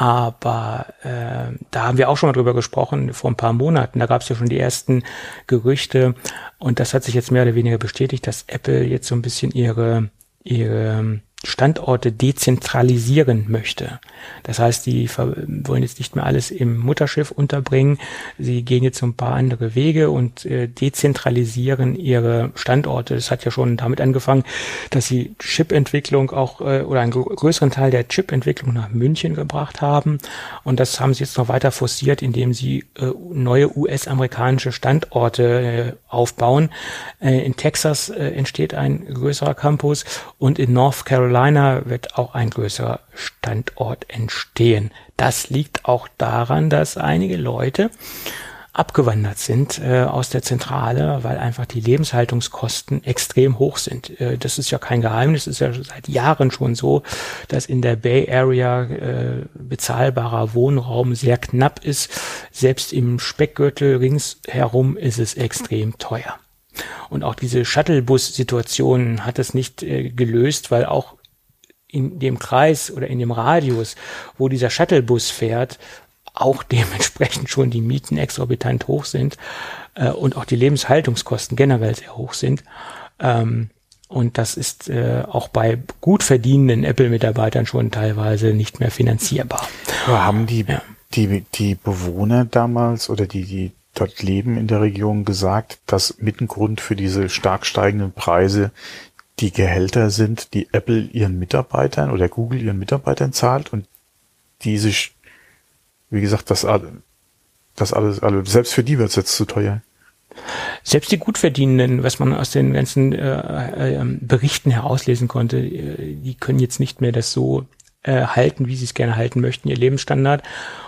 Aber äh, da haben wir auch schon mal drüber gesprochen, vor ein paar Monaten. Da gab es ja schon die ersten Gerüchte und das hat sich jetzt mehr oder weniger bestätigt, dass Apple jetzt so ein bisschen ihre, ihre Standorte dezentralisieren möchte. Das heißt, die wollen jetzt nicht mehr alles im Mutterschiff unterbringen. Sie gehen jetzt so ein paar andere Wege und äh, dezentralisieren ihre Standorte. Das hat ja schon damit angefangen, dass sie Chipentwicklung auch äh, oder einen größeren Teil der Chipentwicklung nach München gebracht haben. Und das haben sie jetzt noch weiter forciert, indem sie äh, neue US-amerikanische Standorte aufbauen. in Texas entsteht ein größerer Campus und in North Carolina Carolina wird auch ein größerer Standort entstehen. Das liegt auch daran, dass einige Leute abgewandert sind äh, aus der Zentrale, weil einfach die Lebenshaltungskosten extrem hoch sind. Äh, das ist ja kein Geheimnis, es ist ja seit Jahren schon so, dass in der Bay Area äh, bezahlbarer Wohnraum sehr knapp ist. Selbst im Speckgürtel ringsherum ist es extrem teuer. Und auch diese Shuttlebus-Situation hat es nicht äh, gelöst, weil auch in dem Kreis oder in dem Radius, wo dieser Shuttlebus fährt, auch dementsprechend schon die Mieten exorbitant hoch sind äh, und auch die Lebenshaltungskosten generell sehr hoch sind. Ähm, und das ist äh, auch bei gut verdienenden Apple-Mitarbeitern schon teilweise nicht mehr finanzierbar. Aber haben die, ja. die, die Bewohner damals oder die, die dort leben in der Region gesagt, dass mit ein Grund für diese stark steigenden Preise die Gehälter sind, die Apple ihren Mitarbeitern oder Google ihren Mitarbeitern zahlt und die sich, wie gesagt, das, das alles, alles, selbst für die wird es jetzt zu teuer. Selbst die Gutverdienenden, was man aus den ganzen äh, äh, Berichten herauslesen konnte, äh, die können jetzt nicht mehr das so äh, halten, wie sie es gerne halten möchten, ihr Lebensstandard.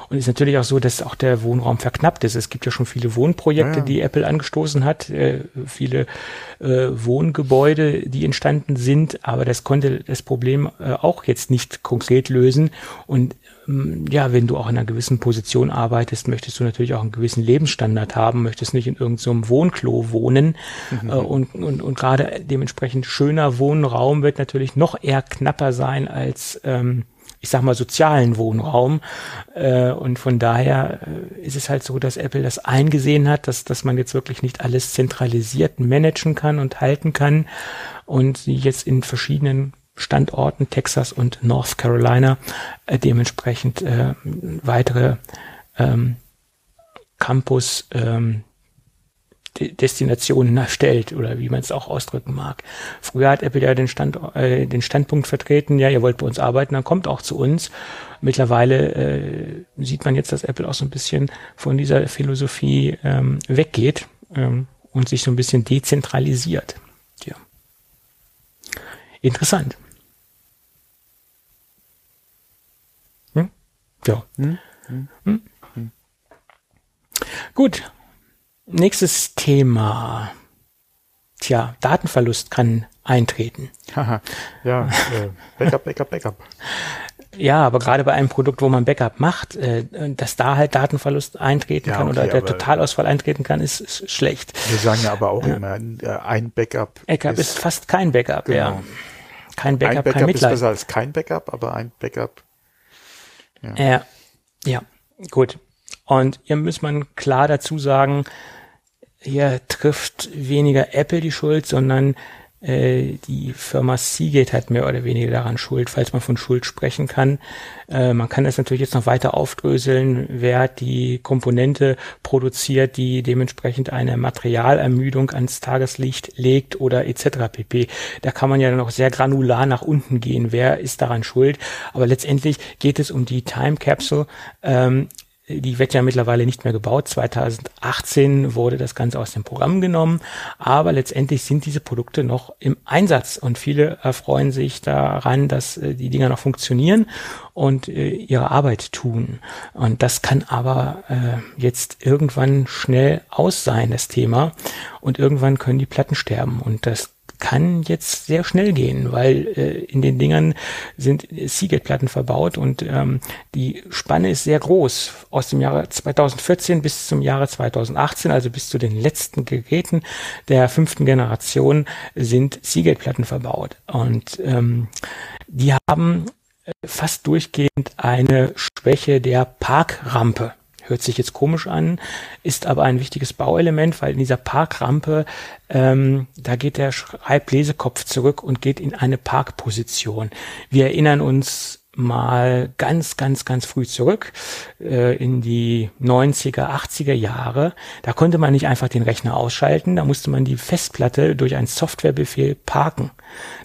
Und ist natürlich auch so, dass auch der Wohnraum verknappt ist. Es gibt ja schon viele Wohnprojekte, ja. die Apple angestoßen hat, äh, viele äh, Wohngebäude, die entstanden sind, aber das konnte das Problem äh, auch jetzt nicht konkret lösen. Und ja, wenn du auch in einer gewissen Position arbeitest, möchtest du natürlich auch einen gewissen Lebensstandard haben, möchtest nicht in irgendeinem so Wohnklo wohnen. Mhm. Äh, und, und, und gerade dementsprechend schöner Wohnraum wird natürlich noch eher knapper sein als ähm, ich sag mal, sozialen Wohnraum. Äh, und von daher äh, ist es halt so, dass Apple das eingesehen hat, dass, dass man jetzt wirklich nicht alles zentralisiert managen kann und halten kann und sie jetzt in verschiedenen Standorten, Texas und North Carolina, äh, dementsprechend äh, weitere ähm, Campus ähm, Destinationen erstellt oder wie man es auch ausdrücken mag. Früher hat Apple ja den, Stand, äh, den Standpunkt vertreten, ja, ihr wollt bei uns arbeiten, dann kommt auch zu uns. Mittlerweile äh, sieht man jetzt, dass Apple auch so ein bisschen von dieser Philosophie ähm, weggeht ähm, und sich so ein bisschen dezentralisiert. Ja. Interessant. Ja. Hm? Hm? Hm? Gut, Nächstes Thema. Tja, Datenverlust kann eintreten. Haha, ja, äh, Backup, Backup, Backup. Ja, aber gerade bei einem Produkt, wo man Backup macht, äh, dass da halt Datenverlust eintreten ja, kann okay, oder der Totalausfall eintreten kann, ist, ist, schlecht. Wir sagen ja aber auch ja. immer, äh, ein Backup. Backup ist, ist, fast kein Backup, genau. ja. Kein Backup, ein Backup kein Mitleid. ist besser als kein Backup, aber ein Backup. Ja, ja, ja gut. Und hier muss man klar dazu sagen, hier trifft weniger Apple die Schuld, sondern äh, die Firma Seagate hat mehr oder weniger daran Schuld, falls man von Schuld sprechen kann. Äh, man kann das natürlich jetzt noch weiter aufdröseln, wer die Komponente produziert, die dementsprechend eine Materialermüdung ans Tageslicht legt oder etc. pp. Da kann man ja noch sehr granular nach unten gehen, wer ist daran schuld. Aber letztendlich geht es um die Time Capsule. Ähm, die wird ja mittlerweile nicht mehr gebaut. 2018 wurde das Ganze aus dem Programm genommen, aber letztendlich sind diese Produkte noch im Einsatz und viele erfreuen sich daran, dass äh, die Dinger noch funktionieren und äh, ihre Arbeit tun. Und das kann aber äh, jetzt irgendwann schnell aus sein, das Thema. Und irgendwann können die Platten sterben und das kann jetzt sehr schnell gehen, weil äh, in den Dingern sind Seagate-Platten verbaut und ähm, die Spanne ist sehr groß. Aus dem Jahre 2014 bis zum Jahre 2018, also bis zu den letzten Geräten der fünften Generation, sind Seagate-Platten verbaut. Und ähm, die haben äh, fast durchgehend eine Schwäche der Parkrampe. Hört sich jetzt komisch an, ist aber ein wichtiges Bauelement, weil in dieser Parkrampe, ähm, da geht der Schreiblesekopf zurück und geht in eine Parkposition. Wir erinnern uns mal ganz, ganz, ganz früh zurück äh, in die 90er, 80er Jahre. Da konnte man nicht einfach den Rechner ausschalten, da musste man die Festplatte durch einen Softwarebefehl parken.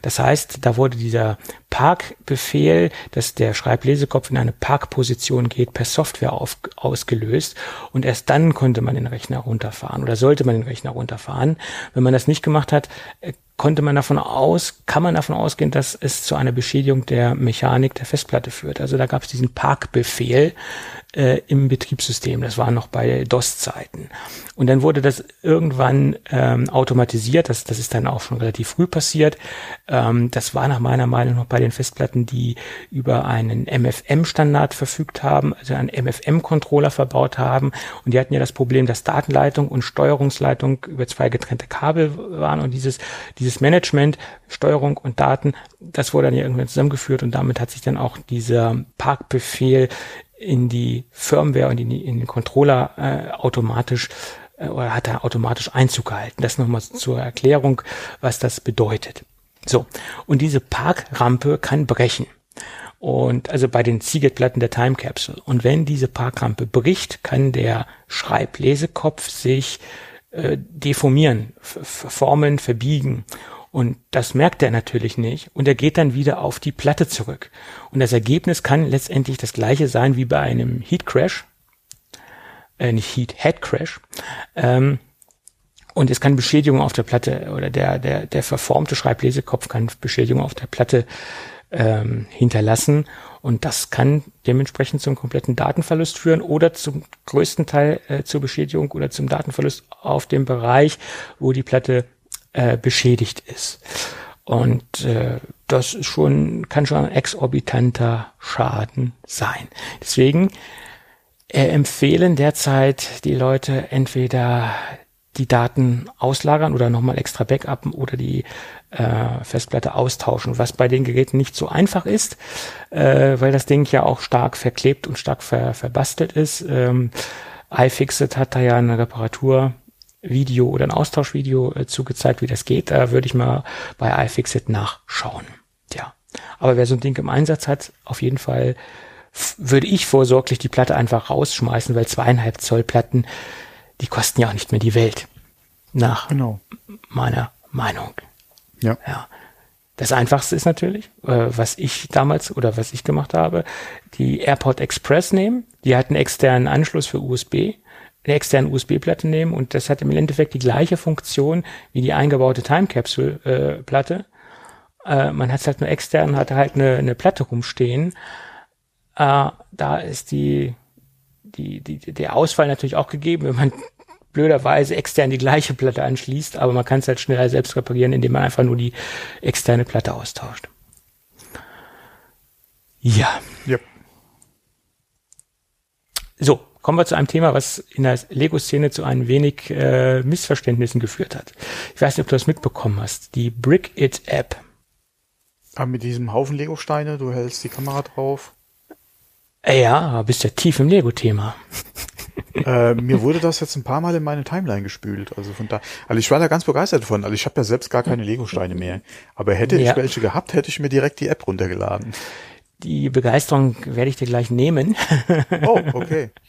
Das heißt, da wurde dieser Parkbefehl, dass der Schreiblesekopf in eine Parkposition geht, per Software auf, ausgelöst und erst dann konnte man den Rechner runterfahren oder sollte man den Rechner runterfahren. Wenn man das nicht gemacht hat, äh, konnte man davon aus, kann man davon ausgehen, dass es zu einer Beschädigung der Mechanik der Festplatte führt. Also da gab es diesen Parkbefehl äh, im Betriebssystem. Das war noch bei DOS-Zeiten. Und dann wurde das irgendwann ähm, automatisiert. Das, das ist dann auch schon relativ früh passiert. Ähm, das war nach meiner Meinung noch bei den Festplatten, die über einen MFM-Standard verfügt haben, also einen MFM-Controller verbaut haben. Und die hatten ja das Problem, dass Datenleitung und Steuerungsleitung über zwei getrennte Kabel waren und dieses, dieses Management, Steuerung und Daten, das wurde dann ja irgendwann zusammengeführt und damit hat sich dann auch dieser Parkbefehl in die Firmware und in, die, in den Controller äh, automatisch äh, oder hat er automatisch Einzug gehalten. Das nochmal zur Erklärung, was das bedeutet. So, und diese Parkrampe kann brechen. Und also bei den Seagate-Platten der Time Capsule. Und wenn diese Parkrampe bricht, kann der Schreiblesekopf sich äh, deformieren, verformen, verbiegen. Und das merkt er natürlich nicht. Und er geht dann wieder auf die Platte zurück. Und das Ergebnis kann letztendlich das gleiche sein wie bei einem Heat Crash. Äh, nicht Heat, Head Crash. Ähm, und es kann Beschädigung auf der Platte oder der, der, der verformte Schreiblesekopf kann Beschädigung auf der Platte ähm, hinterlassen. Und das kann dementsprechend zum kompletten Datenverlust führen oder zum größten Teil äh, zur Beschädigung oder zum Datenverlust auf dem Bereich, wo die Platte äh, beschädigt ist. Und äh, das ist schon, kann schon ein exorbitanter Schaden sein. Deswegen äh, empfehlen derzeit die Leute entweder die Daten auslagern oder nochmal extra backuppen oder die äh, Festplatte austauschen, was bei den Geräten nicht so einfach ist, äh, weil das Ding ja auch stark verklebt und stark ver verbastelt ist. Ähm, iFixit hat da ja eine Reparatur Video oder ein Austauschvideo äh, zugezeigt, wie das geht. Da würde ich mal bei iFixit nachschauen. Ja. Aber wer so ein Ding im Einsatz hat, auf jeden Fall würde ich vorsorglich die Platte einfach rausschmeißen, weil zweieinhalb Zoll Platten, die kosten ja auch nicht mehr die Welt. Nach genau. meiner Meinung. Ja. ja. Das einfachste ist natürlich, äh, was ich damals oder was ich gemacht habe, die AirPod Express nehmen. Die hat einen externen Anschluss für USB eine externe USB-Platte nehmen und das hat im Endeffekt die gleiche Funktion wie die eingebaute Time Capsule-Platte. Äh, man hat es halt nur extern, hat halt eine, eine Platte rumstehen. Äh, da ist die, die, die, der Ausfall natürlich auch gegeben, wenn man blöderweise extern die gleiche Platte anschließt, aber man kann es halt schneller selbst reparieren, indem man einfach nur die externe Platte austauscht. Ja. Yep. So, Kommen wir zu einem Thema, was in der Lego-Szene zu ein wenig äh, Missverständnissen geführt hat. Ich weiß nicht, ob du das mitbekommen hast. Die Brick It App. Aber mit diesem Haufen Lego-Steine, du hältst die Kamera drauf. Äh, ja, bist ja tief im Lego-Thema. äh, mir wurde das jetzt ein paar Mal in meine Timeline gespült. Also von da, also ich war da ganz begeistert von. Also ich habe ja selbst gar keine Lego-Steine mehr. Aber hätte ja. ich welche gehabt, hätte ich mir direkt die App runtergeladen. Die Begeisterung werde ich dir gleich nehmen. Oh, okay.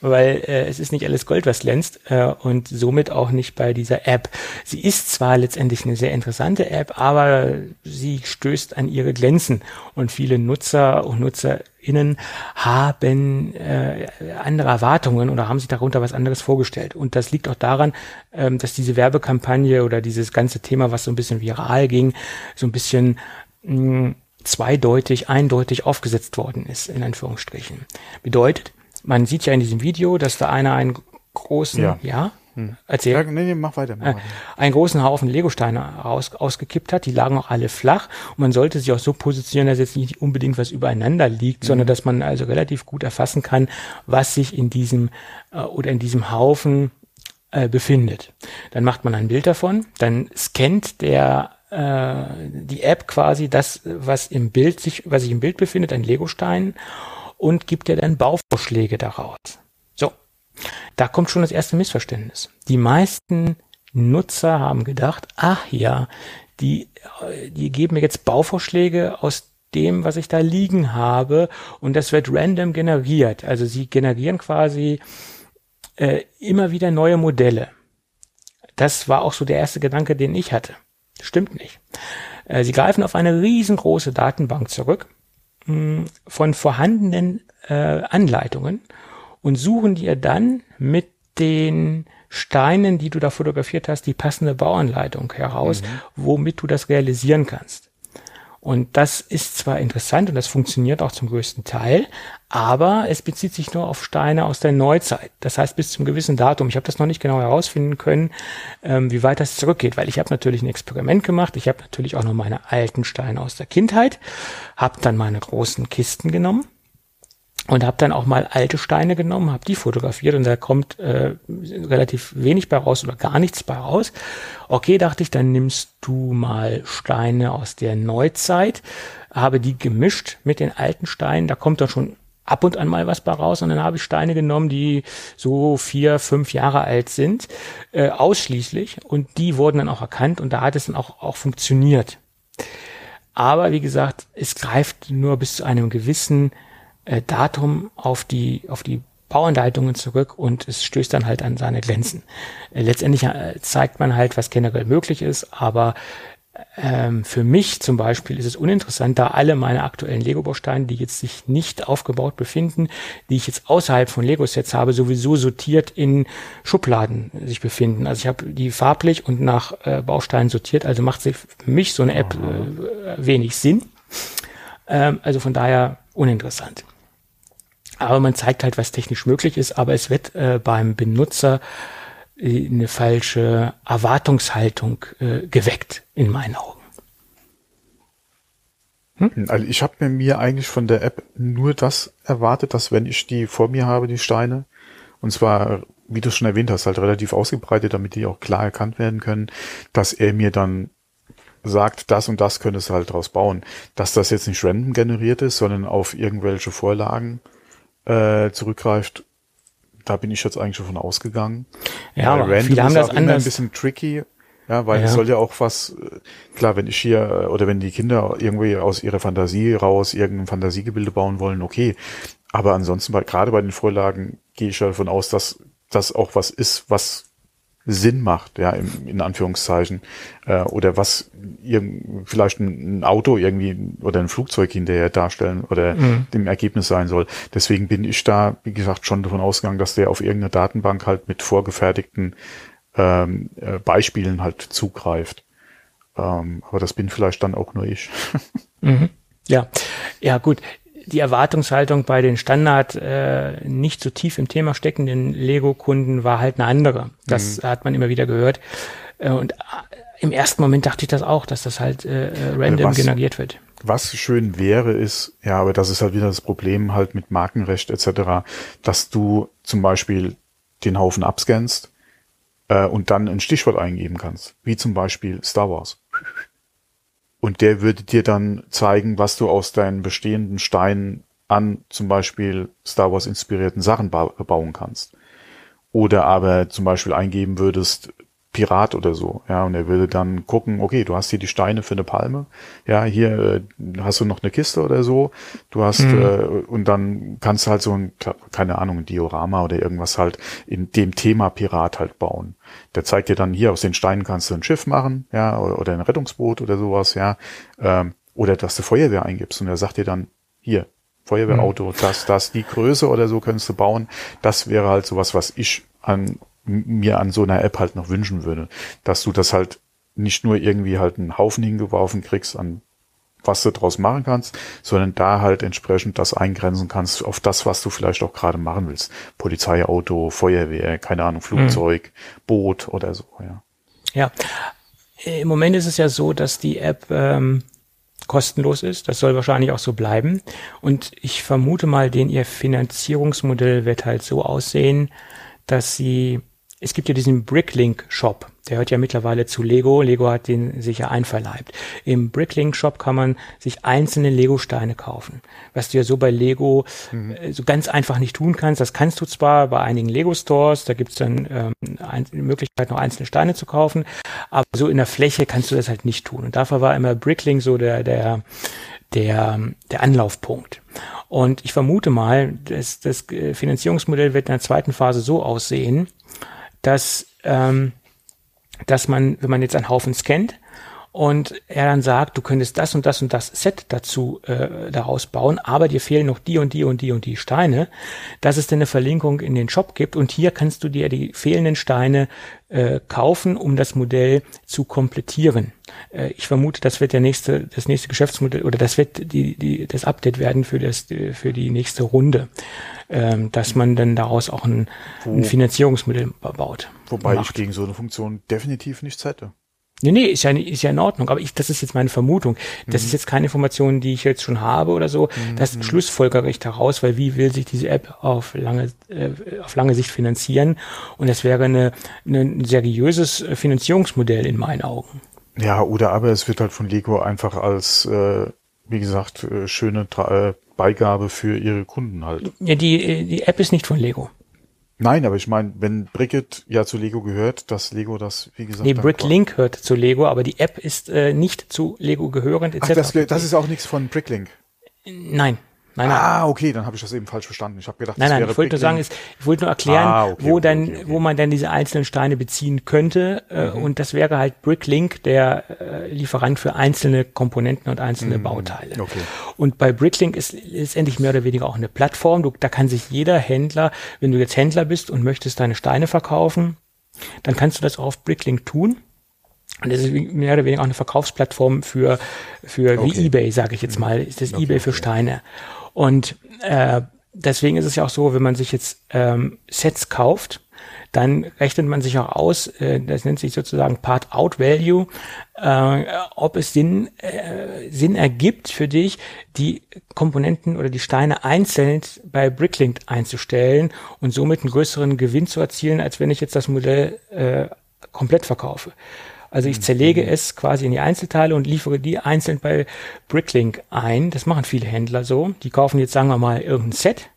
weil äh, es ist nicht alles Gold, was glänzt äh, und somit auch nicht bei dieser App. Sie ist zwar letztendlich eine sehr interessante App, aber sie stößt an ihre Grenzen und viele Nutzer und Nutzerinnen haben äh, andere Erwartungen oder haben sich darunter was anderes vorgestellt. Und das liegt auch daran, ähm, dass diese Werbekampagne oder dieses ganze Thema, was so ein bisschen viral ging, so ein bisschen mh, zweideutig, eindeutig aufgesetzt worden ist, in Anführungsstrichen. Bedeutet, man sieht ja in diesem Video, dass da einer einen großen, ja, ja hm. erzähl. Ja, nee, nee, mach weiter. Mach äh, einen großen Haufen Legosteine aus, ausgekippt hat. Die lagen auch alle flach. Und man sollte sich auch so positionieren, dass jetzt nicht unbedingt was übereinander liegt, mhm. sondern dass man also relativ gut erfassen kann, was sich in diesem äh, oder in diesem Haufen äh, befindet. Dann macht man ein Bild davon, dann scannt der äh, die App quasi das, was im Bild sich, was sich im Bild befindet, ein Legostein und gibt dir dann Bauvorschläge daraus. So, da kommt schon das erste Missverständnis. Die meisten Nutzer haben gedacht, ach ja, die, die geben mir jetzt Bauvorschläge aus dem, was ich da liegen habe und das wird random generiert. Also sie generieren quasi äh, immer wieder neue Modelle. Das war auch so der erste Gedanke, den ich hatte. Stimmt nicht. Äh, sie greifen auf eine riesengroße Datenbank zurück von vorhandenen äh, Anleitungen und suchen dir dann mit den Steinen, die du da fotografiert hast, die passende Bauanleitung heraus, mhm. womit du das realisieren kannst. Und das ist zwar interessant und das funktioniert auch zum größten Teil, aber es bezieht sich nur auf Steine aus der Neuzeit. Das heißt bis zum gewissen Datum. Ich habe das noch nicht genau herausfinden können, ähm, wie weit das zurückgeht, weil ich habe natürlich ein Experiment gemacht. Ich habe natürlich auch noch meine alten Steine aus der Kindheit, habe dann meine großen Kisten genommen und habe dann auch mal alte Steine genommen, habe die fotografiert und da kommt äh, relativ wenig bei raus oder gar nichts bei raus. Okay, dachte ich, dann nimmst du mal Steine aus der Neuzeit, habe die gemischt mit den alten Steinen, da kommt dann schon ab und an mal was bei raus und dann habe ich Steine genommen, die so vier, fünf Jahre alt sind, äh, ausschließlich und die wurden dann auch erkannt und da hat es dann auch, auch funktioniert. Aber wie gesagt, es greift nur bis zu einem gewissen äh, Datum auf die, auf die Bauanleitungen zurück und es stößt dann halt an seine Grenzen. Äh, letztendlich äh, zeigt man halt, was generell möglich ist, aber ähm, für mich zum Beispiel ist es uninteressant, da alle meine aktuellen Lego-Bausteine, die jetzt sich nicht aufgebaut befinden, die ich jetzt außerhalb von Lego-Sets habe, sowieso sortiert in Schubladen sich befinden. Also ich habe die farblich und nach äh, Bausteinen sortiert, also macht sich für mich so eine App äh, wenig Sinn. Ähm, also von daher uninteressant. Aber man zeigt halt, was technisch möglich ist, aber es wird äh, beim Benutzer äh, eine falsche Erwartungshaltung äh, geweckt, in meinen Augen. Hm? Also ich habe mir eigentlich von der App nur das erwartet, dass wenn ich die vor mir habe, die Steine, und zwar, wie du schon erwähnt hast, halt relativ ausgebreitet, damit die auch klar erkannt werden können, dass er mir dann sagt, das und das könntest du halt draus bauen. Dass das jetzt nicht random generiert ist, sondern auf irgendwelche Vorlagen äh, zurückgreift, da bin ich jetzt eigentlich schon von ausgegangen. Ja, aber viele haben das anders. ein bisschen tricky, ja, weil ja. es soll ja auch was, äh, klar, wenn ich hier, äh, oder wenn die Kinder irgendwie aus ihrer Fantasie raus irgendein Fantasiegebilde bauen wollen, okay. Aber ansonsten, bei, gerade bei den Vorlagen gehe ich davon aus, dass das auch was ist, was Sinn macht, ja, im, in Anführungszeichen, äh, oder was irgend, vielleicht ein, ein, Auto irgendwie oder ein Flugzeug hinterher darstellen oder mhm. dem Ergebnis sein soll. Deswegen bin ich da, wie gesagt, schon davon ausgegangen, dass der auf irgendeine Datenbank halt mit vorgefertigten ähm, äh, Beispielen halt zugreift. Ähm, aber das bin vielleicht dann auch nur ich. mhm. Ja, ja gut die Erwartungshaltung bei den Standard äh, nicht so tief im Thema steckenden Lego-Kunden war halt eine andere. Das mhm. hat man immer wieder gehört. Äh, und äh, im ersten Moment dachte ich das auch, dass das halt äh, äh random was, generiert wird. Was schön wäre, ist, ja, aber das ist halt wieder das Problem halt mit Markenrecht etc., dass du zum Beispiel den Haufen abscannst äh, und dann ein Stichwort eingeben kannst, wie zum Beispiel Star Wars. Und der würde dir dann zeigen, was du aus deinen bestehenden Steinen an zum Beispiel Star Wars inspirierten Sachen ba bauen kannst. Oder aber zum Beispiel eingeben würdest, Pirat oder so, ja, und er würde dann gucken, okay, du hast hier die Steine für eine Palme, ja, hier äh, hast du noch eine Kiste oder so, du hast, mhm. äh, und dann kannst du halt so ein, keine Ahnung, ein Diorama oder irgendwas halt in dem Thema Pirat halt bauen. Der zeigt dir dann hier aus den Steinen kannst du ein Schiff machen, ja, oder, oder ein Rettungsboot oder sowas, ja, ähm, oder dass du Feuerwehr eingibst und er sagt dir dann, hier, Feuerwehrauto, mhm. das, das, die Größe oder so könntest du bauen. Das wäre halt sowas, was ich an mir an so einer App halt noch wünschen würde, dass du das halt nicht nur irgendwie halt einen Haufen hingeworfen kriegst an was du draus machen kannst, sondern da halt entsprechend das eingrenzen kannst auf das, was du vielleicht auch gerade machen willst. Polizeiauto, Feuerwehr, keine Ahnung, Flugzeug, mhm. Boot oder so, ja. Ja. Im Moment ist es ja so, dass die App ähm, kostenlos ist. Das soll wahrscheinlich auch so bleiben. Und ich vermute mal, den ihr Finanzierungsmodell wird halt so aussehen, dass sie es gibt ja diesen Bricklink Shop. Der hört ja mittlerweile zu Lego. Lego hat den sicher einverleibt. Im Bricklink Shop kann man sich einzelne Lego-Steine kaufen. Was du ja so bei Lego mhm. Äh, so ganz einfach nicht tun kannst. Das kannst du zwar bei einigen Lego-Stores, da gibt's dann ähm, die Möglichkeit, noch einzelne Steine zu kaufen, aber so in der Fläche kannst du das halt nicht tun. Und dafür war immer Bricklink so der, der, der, der Anlaufpunkt. Und ich vermute mal, dass das äh, Finanzierungsmodell wird in der zweiten Phase so aussehen, dass, ähm, dass man, wenn man jetzt einen Haufen scannt und er dann sagt, du könntest das und das und das Set dazu äh, daraus bauen, aber dir fehlen noch die und die und die und die Steine, dass es dann eine Verlinkung in den Shop gibt und hier kannst du dir die fehlenden Steine äh, kaufen, um das Modell zu komplettieren. Äh, ich vermute, das wird der nächste, das nächste Geschäftsmodell oder das wird die, die, das Update werden für das, für die nächste Runde, ähm, dass man dann daraus auch ein, ein Finanzierungsmodell baut. Wobei macht. ich gegen so eine Funktion definitiv nichts hätte. Nee, nee, ist ja, ist ja in Ordnung. Aber ich, das ist jetzt meine Vermutung. Das mhm. ist jetzt keine Information, die ich jetzt schon habe oder so. Das mhm. schlussfolgere ich daraus, weil wie will sich diese App auf lange, äh, auf lange Sicht finanzieren? Und das wäre eine, eine, ein seriöses Finanzierungsmodell in meinen Augen. Ja, oder aber es wird halt von Lego einfach als, äh, wie gesagt, äh, schöne Tra äh, Beigabe für ihre Kunden halt. Ja, die, die App ist nicht von Lego. Nein, aber ich meine, wenn Brickit ja zu Lego gehört, dass Lego das, wie gesagt. Nee, Bricklink hört zu Lego, aber die App ist äh, nicht zu Lego gehörend etc. Ach, das, das ist auch nichts von Bricklink. Nein, Nein, nein. Ah, okay, dann habe ich das eben falsch verstanden. Ich habe gedacht, nein, nein, ich wollte nur sagen, ist, ich wollte nur erklären, ah, okay, wo okay, dann, okay, wo man dann diese einzelnen Steine beziehen könnte. Äh, mhm. Und das wäre halt Bricklink, der äh, Lieferant für einzelne Komponenten und einzelne mhm. Bauteile. Okay. Und bei Bricklink ist letztendlich mehr oder weniger auch eine Plattform. Du, da kann sich jeder Händler, wenn du jetzt Händler bist und möchtest deine Steine verkaufen, dann kannst du das auch auf Bricklink tun. Und das ist mehr oder weniger auch eine Verkaufsplattform für, für wie eBay, sage ich jetzt mal, ist das eBay für Steine. Und äh, deswegen ist es ja auch so, wenn man sich jetzt ähm, Sets kauft, dann rechnet man sich auch aus, äh, das nennt sich sozusagen Part-Out-Value, äh, ob es Sinn, äh, Sinn ergibt für dich, die Komponenten oder die Steine einzeln bei Bricklink einzustellen und somit einen größeren Gewinn zu erzielen, als wenn ich jetzt das Modell äh, komplett verkaufe. Also ich zerlege mhm. es quasi in die Einzelteile und liefere die einzeln bei Bricklink ein. Das machen viele Händler so. Die kaufen jetzt, sagen wir mal, irgendein Set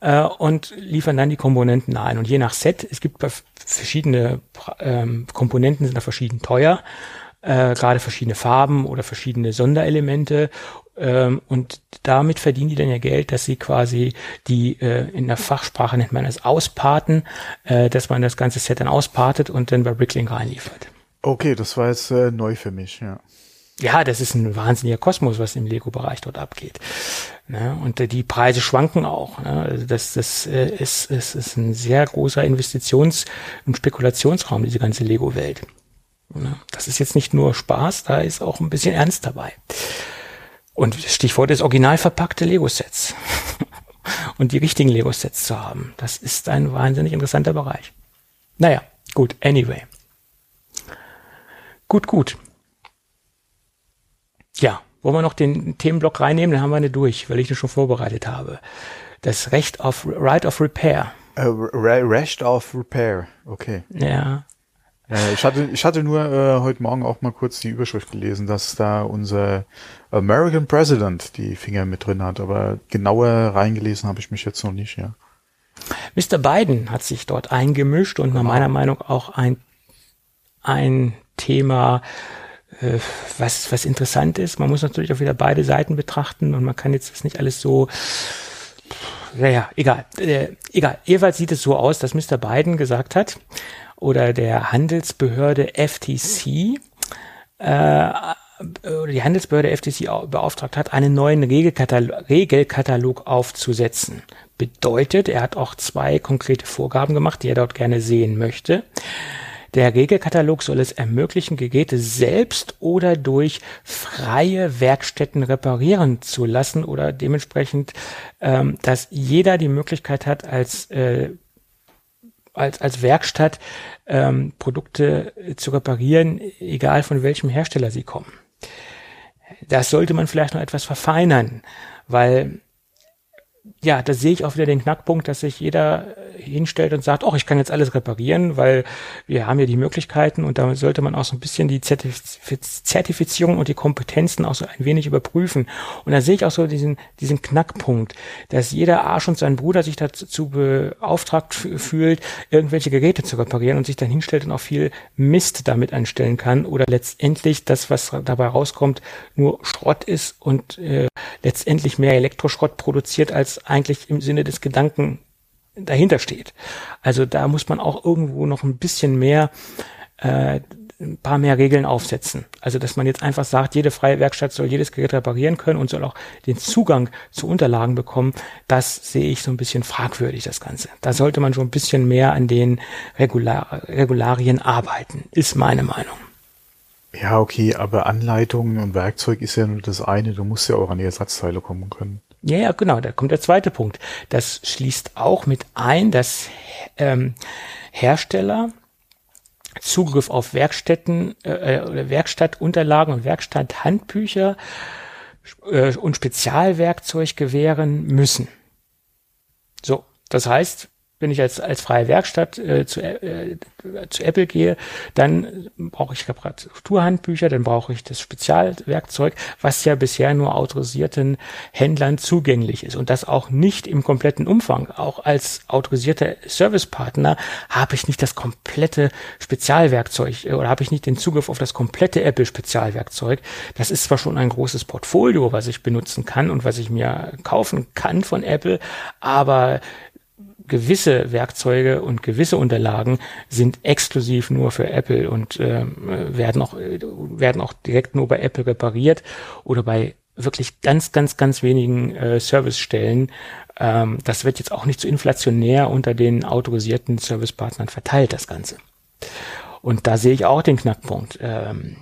äh, und liefern dann die Komponenten ein. Und je nach Set, es gibt verschiedene ähm, Komponenten, sind da verschieden teuer. Äh, gerade verschiedene Farben oder verschiedene Sonderelemente ähm, und damit verdienen die dann ja Geld, dass sie quasi die äh, in der Fachsprache nennt man es ausparten, äh, dass man das ganze Set dann auspartet und dann bei Bricklink reinliefert. Okay, das war jetzt äh, neu für mich, ja. Ja, das ist ein wahnsinniger Kosmos, was im Lego-Bereich dort abgeht. Ne? Und äh, die Preise schwanken auch. Ne? Also das, das äh, ist, ist, ist ein sehr großer Investitions- und Spekulationsraum, diese ganze Lego-Welt. Ne? Das ist jetzt nicht nur Spaß, da ist auch ein bisschen Ernst dabei. Und Stichwort ist original verpackte Lego-Sets. und die richtigen Lego-Sets zu haben. Das ist ein wahnsinnig interessanter Bereich. Naja, gut, anyway. Gut, gut. Ja, wollen wir noch den Themenblock reinnehmen? Dann haben wir eine durch, weil ich den schon vorbereitet habe. Das Recht auf Right of Repair. Uh, Recht of Repair, okay. Ja. Äh, ich hatte, ich hatte nur äh, heute Morgen auch mal kurz die Überschrift gelesen, dass da unser American President die Finger mit drin hat, aber genauer reingelesen habe ich mich jetzt noch nicht, ja. Mr. Biden hat sich dort eingemischt und nach meiner Meinung auch ein, ein Thema, äh, was, was interessant ist. Man muss natürlich auch wieder beide Seiten betrachten und man kann jetzt das nicht alles so naja, egal. Äh, egal. Jedenfalls sieht es so aus, dass Mr. Biden gesagt hat, oder der Handelsbehörde FTC, äh, oder die Handelsbehörde FTC beauftragt hat, einen neuen Regelkatalog, Regelkatalog aufzusetzen. Bedeutet, er hat auch zwei konkrete Vorgaben gemacht, die er dort gerne sehen möchte. Der Regelkatalog soll es ermöglichen, Geräte selbst oder durch freie Werkstätten reparieren zu lassen oder dementsprechend, ähm, dass jeder die Möglichkeit hat, als äh, als, als Werkstatt ähm, Produkte zu reparieren, egal von welchem Hersteller sie kommen. Das sollte man vielleicht noch etwas verfeinern, weil ja, da sehe ich auch wieder den Knackpunkt, dass sich jeder hinstellt und sagt, oh, ich kann jetzt alles reparieren, weil wir haben ja die Möglichkeiten und da sollte man auch so ein bisschen die Zertifizierung und die Kompetenzen auch so ein wenig überprüfen. Und da sehe ich auch so diesen, diesen Knackpunkt, dass jeder Arsch und sein Bruder sich dazu beauftragt fühlt, irgendwelche Geräte zu reparieren und sich dann hinstellt und auch viel Mist damit anstellen kann oder letztendlich das, was dabei rauskommt, nur Schrott ist und äh, letztendlich mehr Elektroschrott produziert, als eigentlich im Sinne des Gedanken dahinter steht. Also da muss man auch irgendwo noch ein bisschen mehr äh, ein paar mehr Regeln aufsetzen. Also dass man jetzt einfach sagt, jede freie Werkstatt soll jedes Gerät reparieren können und soll auch den Zugang zu Unterlagen bekommen, das sehe ich so ein bisschen fragwürdig, das Ganze. Da sollte man schon ein bisschen mehr an den Regular Regularien arbeiten, ist meine Meinung. Ja, okay, aber Anleitungen und Werkzeug ist ja nur das eine. Du musst ja auch an die Ersatzteile kommen können. Ja, ja, genau, da kommt der zweite Punkt. Das schließt auch mit ein, dass ähm, Hersteller Zugriff auf Werkstätten äh, oder Werkstattunterlagen und Werkstatthandbücher äh, und Spezialwerkzeug gewähren müssen. So, das heißt, wenn ich als, als freie Werkstatt äh, zu, äh, zu Apple gehe, dann brauche ich Reparaturhandbücher, dann brauche ich das Spezialwerkzeug, was ja bisher nur autorisierten Händlern zugänglich ist und das auch nicht im kompletten Umfang. Auch als autorisierter Servicepartner habe ich nicht das komplette Spezialwerkzeug äh, oder habe ich nicht den Zugriff auf das komplette Apple Spezialwerkzeug. Das ist zwar schon ein großes Portfolio, was ich benutzen kann und was ich mir kaufen kann von Apple, aber gewisse Werkzeuge und gewisse Unterlagen sind exklusiv nur für Apple und äh, werden auch werden auch direkt nur bei Apple repariert oder bei wirklich ganz ganz ganz wenigen äh, Servicestellen. Ähm, das wird jetzt auch nicht so inflationär unter den autorisierten Servicepartnern verteilt das Ganze. Und da sehe ich auch den Knackpunkt. Ähm,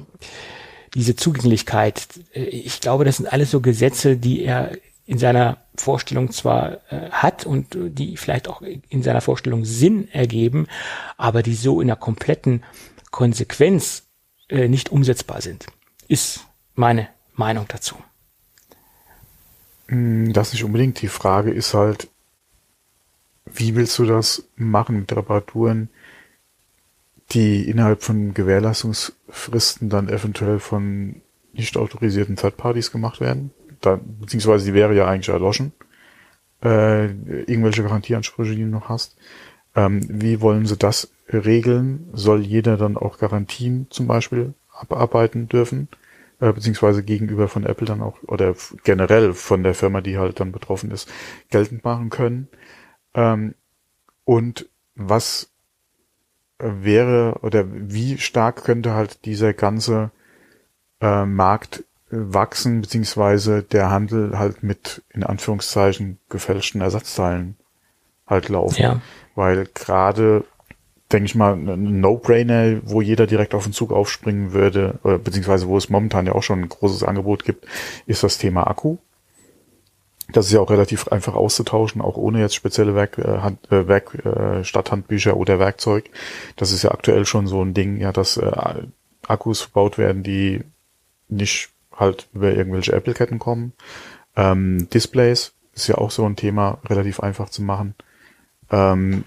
diese Zugänglichkeit, äh, ich glaube, das sind alles so Gesetze, die er in seiner Vorstellung zwar äh, hat und die vielleicht auch in seiner Vorstellung Sinn ergeben, aber die so in der kompletten Konsequenz äh, nicht umsetzbar sind, ist meine Meinung dazu. Hm, das nicht unbedingt. Die Frage ist halt, wie willst du das machen mit Reparaturen, die innerhalb von Gewährleistungsfristen dann eventuell von nicht autorisierten Third-Parties gemacht werden? Da, beziehungsweise die wäre ja eigentlich erloschen, äh, irgendwelche Garantieansprüche, die du noch hast. Ähm, wie wollen sie das regeln? Soll jeder dann auch Garantien zum Beispiel abarbeiten dürfen? Äh, beziehungsweise gegenüber von Apple dann auch, oder generell von der Firma, die halt dann betroffen ist, geltend machen können? Ähm, und was wäre oder wie stark könnte halt dieser ganze äh, Markt wachsen, beziehungsweise der Handel halt mit, in Anführungszeichen, gefälschten Ersatzteilen halt laufen. Ja. Weil gerade, denke ich mal, ein No-Brainer, wo jeder direkt auf den Zug aufspringen würde, oder, beziehungsweise wo es momentan ja auch schon ein großes Angebot gibt, ist das Thema Akku. Das ist ja auch relativ einfach auszutauschen, auch ohne jetzt spezielle Werk, äh, Hand, äh, Werk äh, Stadthandbücher oder Werkzeug. Das ist ja aktuell schon so ein Ding, ja, dass äh, Akkus verbaut werden, die nicht halt über irgendwelche Apple-Ketten kommen. Ähm, Displays ist ja auch so ein Thema, relativ einfach zu machen. Ähm,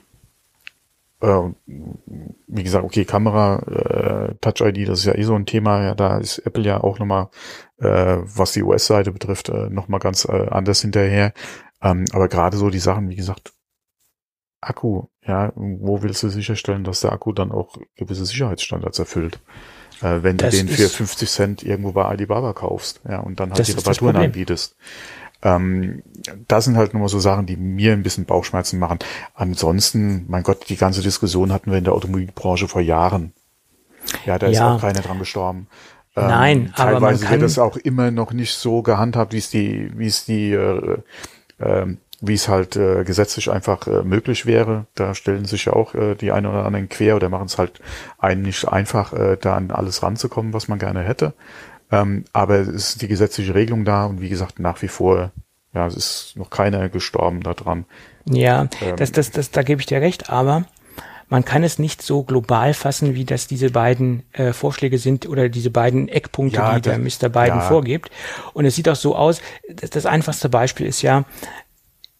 äh, wie gesagt, okay, Kamera, äh, Touch ID, das ist ja eh so ein Thema. Ja, da ist Apple ja auch nochmal, äh, was die US-Seite betrifft, äh, nochmal ganz äh, anders hinterher. Ähm, aber gerade so die Sachen, wie gesagt, Akku, ja, wo willst du sicherstellen, dass der Akku dann auch gewisse Sicherheitsstandards erfüllt? Äh, wenn das du den für 50 Cent irgendwo bei Alibaba kaufst, ja, und dann halt die Reparaturen anbietest. Ähm, das sind halt nur so Sachen, die mir ein bisschen Bauchschmerzen machen. Ansonsten, mein Gott, die ganze Diskussion hatten wir in der Automobilbranche vor Jahren. Ja, da ja. ist auch keiner dran gestorben. Ähm, Nein, aber teilweise wird das auch immer noch nicht so gehandhabt, wie es die, wie es die äh, äh, wie es halt äh, gesetzlich einfach äh, möglich wäre. Da stellen sich ja auch äh, die einen oder anderen quer oder machen es halt einen nicht einfach, äh, da an alles ranzukommen, was man gerne hätte. Ähm, aber es ist die gesetzliche Regelung da und wie gesagt, nach wie vor, ja, es ist noch keiner gestorben daran. Ja, ähm, das, das, das, da gebe ich dir recht, aber man kann es nicht so global fassen, wie das diese beiden äh, Vorschläge sind oder diese beiden Eckpunkte, ja, die der Mr. Biden ja. vorgibt. Und es sieht auch so aus, das, das einfachste Beispiel ist ja,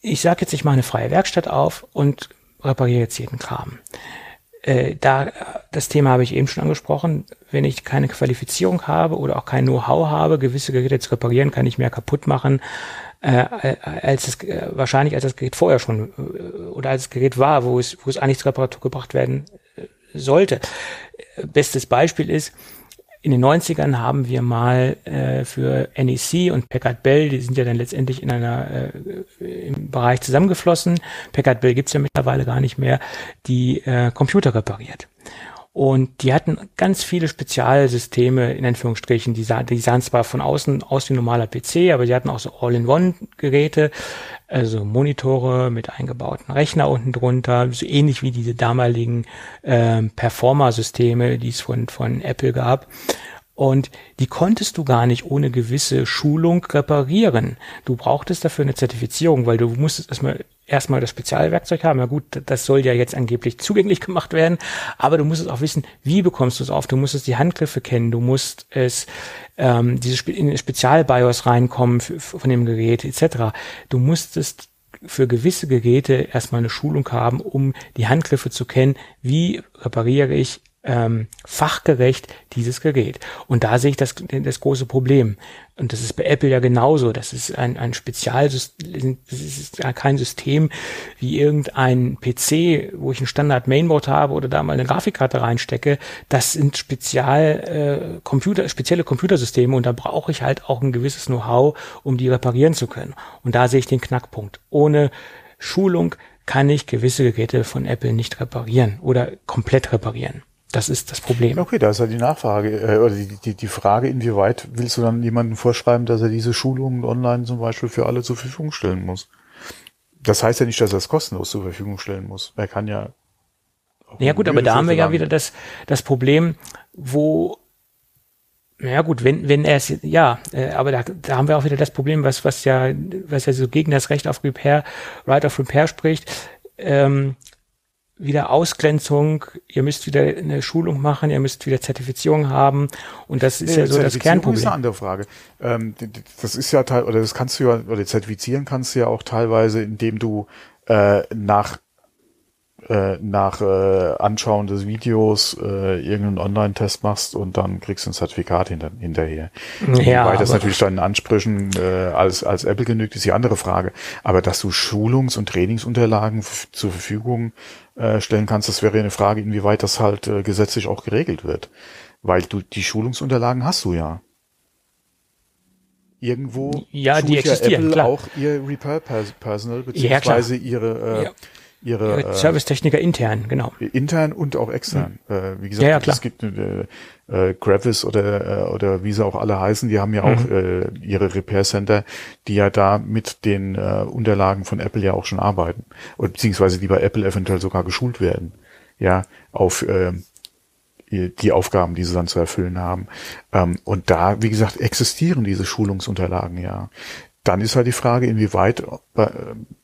ich sage jetzt, ich mache eine freie Werkstatt auf und repariere jetzt jeden Kram. Äh, da das Thema habe ich eben schon angesprochen. Wenn ich keine Qualifizierung habe oder auch kein Know-how habe, gewisse Geräte zu reparieren, kann ich mehr kaputt machen, äh, als es äh, wahrscheinlich als das Gerät vorher schon äh, oder als das Gerät war, wo es wo es eigentlich zur Reparatur gebracht werden äh, sollte. Bestes Beispiel ist, in den 90ern haben wir mal äh, für NEC und Packard Bell, die sind ja dann letztendlich in einer äh, im Bereich zusammengeflossen. Packard Bell gibt's ja mittlerweile gar nicht mehr, die äh, Computer repariert. Und die hatten ganz viele Spezialsysteme, in Anführungsstrichen. Die, sah, die sahen zwar von außen aus wie ein normaler PC, aber sie hatten auch so All-in-One-Geräte, also Monitore mit eingebauten Rechner unten drunter, so ähnlich wie diese damaligen äh, Performer-Systeme, die es von, von Apple gab. Und die konntest du gar nicht ohne gewisse Schulung reparieren. Du brauchtest dafür eine Zertifizierung, weil du musstest erstmal erstmal das Spezialwerkzeug haben. Ja gut, das soll ja jetzt angeblich zugänglich gemacht werden, aber du musstest auch wissen, wie bekommst du es auf. Du musstest die Handgriffe kennen, du musst es ähm, diese in den Spezialbios reinkommen für, von dem Gerät etc. Du musstest für gewisse Geräte erstmal eine Schulung haben, um die Handgriffe zu kennen. Wie repariere ich ähm, fachgerecht dieses Gerät. Und da sehe ich das, das große Problem. Und das ist bei Apple ja genauso. Das ist ein, ein Spezialsystem, das ist kein System wie irgendein PC, wo ich ein Standard Mainboard habe oder da mal eine Grafikkarte reinstecke. Das sind Spezial, äh, Computer, spezielle Computersysteme und da brauche ich halt auch ein gewisses Know-how, um die reparieren zu können. Und da sehe ich den Knackpunkt. Ohne Schulung kann ich gewisse Geräte von Apple nicht reparieren oder komplett reparieren. Das ist das Problem. Okay, da ist ja die Nachfrage, äh, oder die, die, die Frage, inwieweit willst du dann jemandem vorschreiben, dass er diese Schulungen online zum Beispiel für alle zur Verfügung stellen muss? Das heißt ja nicht, dass er es kostenlos zur Verfügung stellen muss. Er kann ja. Ja gut, aber da haben wir ja wieder das, das Problem, wo ja gut, wenn, wenn er es, ja, äh, aber da, da haben wir auch wieder das Problem, was, was ja, was ja so gegen das Recht auf Repair, Right of Repair spricht. Ähm, wieder Ausgrenzung, ihr müsst wieder eine Schulung machen, ihr müsst wieder Zertifizierung haben und das ist nee, ja so das Kernproblem. Das ist eine andere Frage. Ähm, das ist ja teil oder das kannst du ja oder zertifizieren kannst du ja auch teilweise, indem du äh, nach äh, nach äh, Anschauen des Videos äh, irgendeinen Online-Test machst und dann kriegst du ein Zertifikat hinter, hinterher. Ja, Wobei das natürlich deinen Ansprüchen äh, als, als Apple genügt, ist die andere Frage. Aber dass du Schulungs- und Trainingsunterlagen zur Verfügung äh, stellen kannst, das wäre eine Frage, inwieweit das halt äh, gesetzlich auch geregelt wird. Weil du die Schulungsunterlagen hast du ja. Irgendwo ja, die existieren, Apple klar. auch ihr Repair Personal beziehungsweise ja, ihre äh, ja ihre, ihre Servicetechniker intern, genau. Intern und auch extern. Mhm. Äh, wie gesagt, ja, ja, klar. es gibt äh, äh, Gravis oder äh, oder wie sie auch alle heißen, die haben ja auch mhm. äh, ihre Repair Center, die ja da mit den äh, Unterlagen von Apple ja auch schon arbeiten. Oder beziehungsweise die bei Apple eventuell sogar geschult werden. Ja, auf äh, die Aufgaben, die sie dann zu erfüllen haben. Ähm, und da, wie gesagt, existieren diese Schulungsunterlagen ja dann ist halt die Frage, inwieweit äh,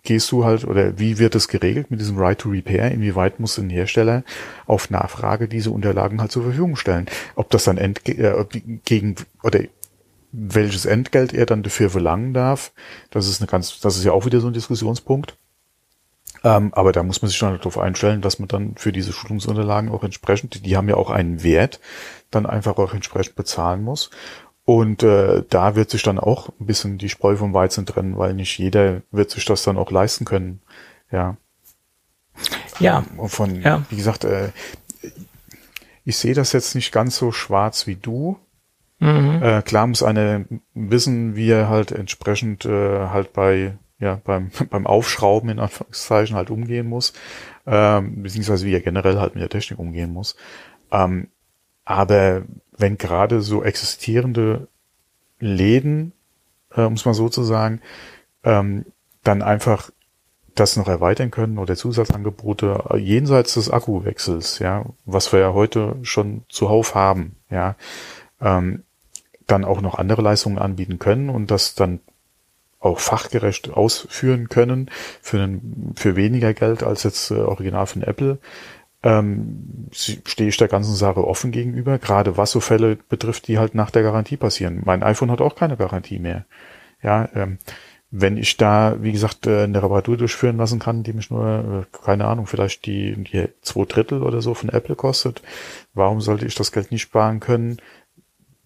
gehst du halt oder wie wird es geregelt mit diesem Right to Repair? Inwieweit muss ein Hersteller auf Nachfrage diese Unterlagen halt zur Verfügung stellen? Ob das dann entge äh, gegen oder welches Entgelt er dann dafür verlangen darf, das ist eine ganz, das ist ja auch wieder so ein Diskussionspunkt. Ähm, aber da muss man sich dann halt darauf einstellen, dass man dann für diese Schulungsunterlagen auch entsprechend, die haben ja auch einen Wert, dann einfach auch entsprechend bezahlen muss. Und äh, da wird sich dann auch ein bisschen die Spreu vom Weizen trennen, weil nicht jeder wird sich das dann auch leisten können. Ja. Ja. Und von, ja. wie gesagt, äh, ich sehe das jetzt nicht ganz so schwarz wie du. Mhm. Äh, klar muss eine wissen, wie er halt entsprechend äh, halt bei ja beim beim Aufschrauben in Anführungszeichen halt umgehen muss, ähm, beziehungsweise wie er generell halt mit der Technik umgehen muss. Ähm, aber wenn gerade so existierende Läden, äh, um es mal so zu sagen, ähm, dann einfach das noch erweitern können oder Zusatzangebote äh, jenseits des Akkuwechsels, ja, was wir ja heute schon zuhauf haben, ja, ähm, dann auch noch andere Leistungen anbieten können und das dann auch fachgerecht ausführen können für, einen, für weniger Geld als jetzt äh, original von Apple, ähm, stehe ich der ganzen Sache offen gegenüber, gerade was so Fälle betrifft, die halt nach der Garantie passieren. Mein iPhone hat auch keine Garantie mehr. Ja, ähm, wenn ich da, wie gesagt, äh, eine Reparatur durchführen lassen kann, die mich nur, äh, keine Ahnung, vielleicht die, die zwei Drittel oder so von Apple kostet, warum sollte ich das Geld nicht sparen können,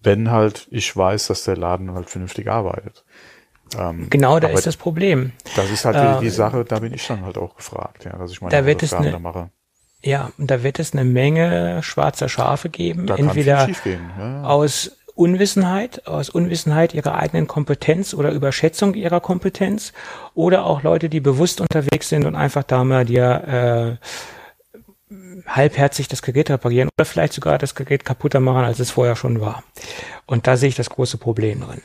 wenn halt ich weiß, dass der Laden halt vernünftig arbeitet? Ähm, genau, da ist das Problem. Das ist halt äh, die Sache, da bin ich dann halt auch gefragt, ja, dass ich meine da wird es da mache. Ja, und da wird es eine Menge schwarzer Schafe geben, da entweder ja. aus Unwissenheit, aus Unwissenheit ihrer eigenen Kompetenz oder Überschätzung ihrer Kompetenz oder auch Leute, die bewusst unterwegs sind und einfach da mal dir äh, halbherzig das Gerät reparieren oder vielleicht sogar das Gerät kaputter machen, als es vorher schon war. Und da sehe ich das große Problem drin.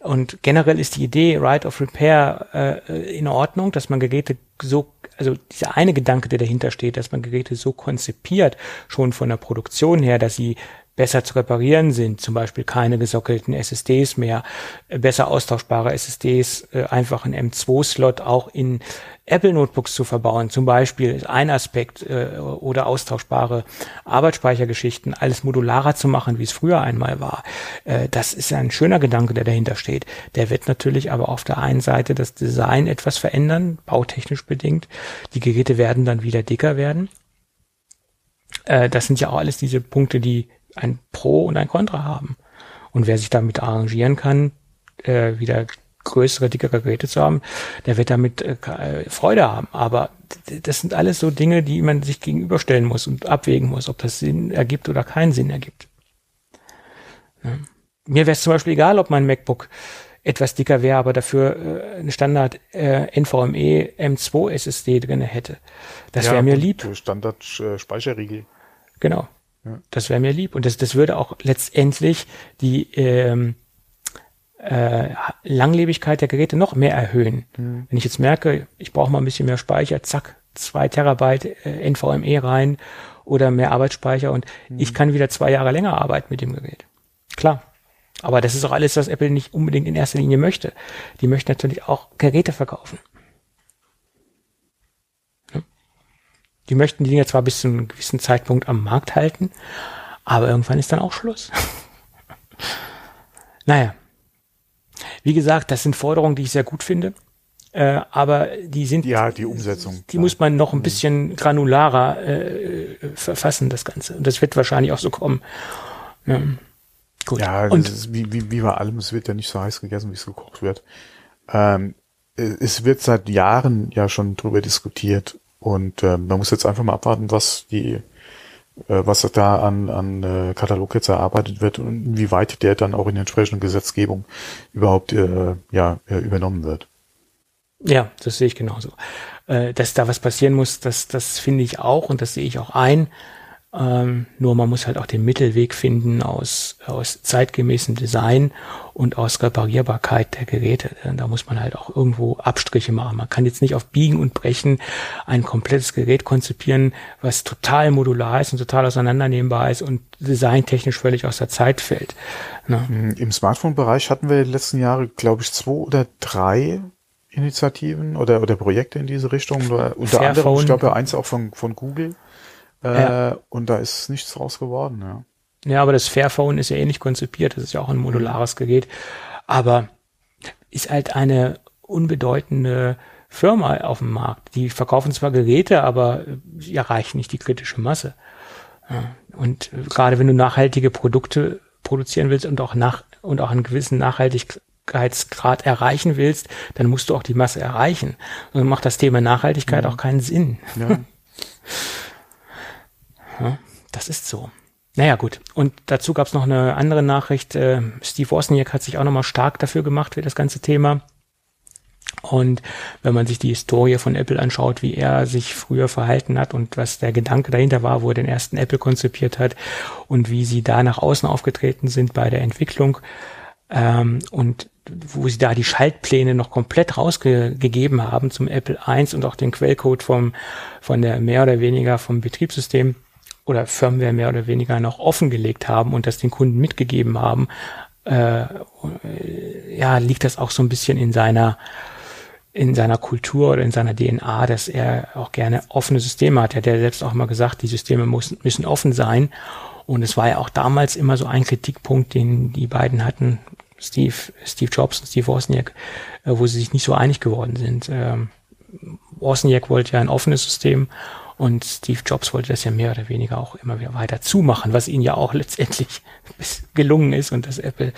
Und generell ist die Idee Right of Repair äh, in Ordnung, dass man Geräte so, also dieser eine Gedanke, der dahinter steht, dass man Geräte so konzipiert, schon von der Produktion her, dass sie besser zu reparieren sind, zum Beispiel keine gesockelten SSDs mehr, besser austauschbare SSDs, äh, einfach ein M2-Slot auch in Apple-Notebooks zu verbauen, zum Beispiel ist ein Aspekt äh, oder austauschbare Arbeitsspeichergeschichten, alles modularer zu machen, wie es früher einmal war. Äh, das ist ein schöner Gedanke, der dahinter steht. Der wird natürlich aber auf der einen Seite das Design etwas verändern, bautechnisch bedingt. Die Geräte werden dann wieder dicker werden. Äh, das sind ja auch alles diese Punkte, die ein Pro und ein Contra haben. Und wer sich damit arrangieren kann, äh, wieder größere, dickere Geräte zu haben, der wird damit äh, äh, Freude haben. Aber das sind alles so Dinge, die man sich gegenüberstellen muss und abwägen muss, ob das Sinn ergibt oder keinen Sinn ergibt. Ja. Mir wäre es zum Beispiel egal, ob mein MacBook etwas dicker wäre, aber dafür äh, eine Standard äh, NVMe M2 SSD drinne hätte. Das ja, wäre mir lieb. Standard äh, Speicherriegel. Genau. Das wäre mir lieb. Und das, das würde auch letztendlich die ähm, äh, Langlebigkeit der Geräte noch mehr erhöhen. Mhm. Wenn ich jetzt merke, ich brauche mal ein bisschen mehr Speicher, zack, zwei Terabyte äh, NVMe rein oder mehr Arbeitsspeicher und mhm. ich kann wieder zwei Jahre länger arbeiten mit dem Gerät. Klar. Aber das ist auch alles, was Apple nicht unbedingt in erster Linie möchte. Die möchten natürlich auch Geräte verkaufen. Die möchten die Dinge zwar bis zu einem gewissen Zeitpunkt am Markt halten, aber irgendwann ist dann auch Schluss. naja. Wie gesagt, das sind Forderungen, die ich sehr gut finde. Äh, aber die sind. Ja, die Umsetzung. Die klar. muss man noch ein bisschen granularer äh, verfassen, das Ganze. Und das wird wahrscheinlich auch so kommen. Ja. Gut. Ja, und ist, wie, wie, wie bei allem, es wird ja nicht so heiß gegessen, wie es gekocht wird. Ähm, es wird seit Jahren ja schon drüber diskutiert und äh, man muss jetzt einfach mal abwarten, was die, was da an, an äh, Katalog jetzt erarbeitet wird und inwieweit der dann auch in der entsprechenden Gesetzgebung überhaupt äh, ja, äh, übernommen wird. Ja, das sehe ich genauso. Äh, dass da was passieren muss, das, das finde ich auch und das sehe ich auch ein. Ähm, nur man muss halt auch den Mittelweg finden aus, aus zeitgemäßem Design und aus Reparierbarkeit der Geräte. Da muss man halt auch irgendwo Abstriche machen. Man kann jetzt nicht auf Biegen und Brechen ein komplettes Gerät konzipieren, was total modular ist und total auseinandernehmbar ist und designtechnisch völlig aus der Zeit fällt. Ne? Hm, Im Smartphone-Bereich hatten wir in den letzten Jahren, glaube ich, zwei oder drei Initiativen oder, oder Projekte in diese Richtung. Unter Fairphone. anderem, ich glaube, eins auch von, von Google. Äh, ja. Und da ist nichts draus geworden, ja. Ja, aber das Fairphone ist ja ähnlich konzipiert. Das ist ja auch ein modulares Gerät. Aber ist halt eine unbedeutende Firma auf dem Markt. Die verkaufen zwar Geräte, aber sie erreichen nicht die kritische Masse. Und gerade wenn du nachhaltige Produkte produzieren willst und auch nach und auch einen gewissen Nachhaltigkeitsgrad erreichen willst, dann musst du auch die Masse erreichen. Und dann macht das Thema Nachhaltigkeit mhm. auch keinen Sinn. Ja. Das ist so. Naja, gut. Und dazu gab es noch eine andere Nachricht. Äh, Steve Wozniak hat sich auch nochmal stark dafür gemacht für das ganze Thema. Und wenn man sich die Historie von Apple anschaut, wie er sich früher verhalten hat und was der Gedanke dahinter war, wo er den ersten Apple konzipiert hat und wie sie da nach außen aufgetreten sind bei der Entwicklung ähm, und wo sie da die Schaltpläne noch komplett rausgegeben haben zum Apple I und auch den Quellcode vom, von der mehr oder weniger vom Betriebssystem oder Firmware mehr oder weniger noch offengelegt haben und das den Kunden mitgegeben haben, äh, ja, liegt das auch so ein bisschen in seiner in seiner Kultur oder in seiner DNA, dass er auch gerne offene Systeme hat. Er hat ja selbst auch mal gesagt, die Systeme müssen, müssen offen sein. Und es war ja auch damals immer so ein Kritikpunkt, den die beiden hatten, Steve, Steve Jobs und Steve Wozniak, äh, wo sie sich nicht so einig geworden sind. Ähm, Wozniak wollte ja ein offenes System und Steve Jobs wollte das ja mehr oder weniger auch immer wieder weiter zumachen, was ihnen ja auch letztendlich gelungen ist und dass Apple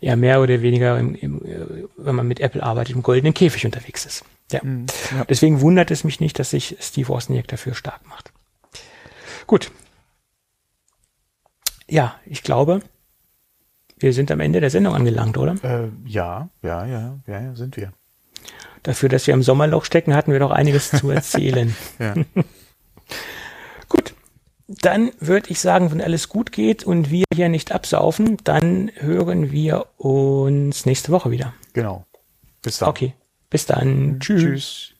ja mehr oder weniger, im, im, wenn man mit Apple arbeitet, im goldenen Käfig unterwegs ist. Ja. Mhm, ja. Deswegen wundert es mich nicht, dass sich Steve Wozniak dafür stark macht. Gut. Ja, ich glaube, wir sind am Ende der Sendung angelangt, oder? Äh, ja, ja, ja, ja, sind wir. Dafür, dass wir im Sommerloch stecken, hatten wir doch einiges zu erzählen. Gut, dann würde ich sagen, wenn alles gut geht und wir hier nicht absaufen, dann hören wir uns nächste Woche wieder. Genau. Bis dann. Okay. Bis dann. Tschüss. Tschüss.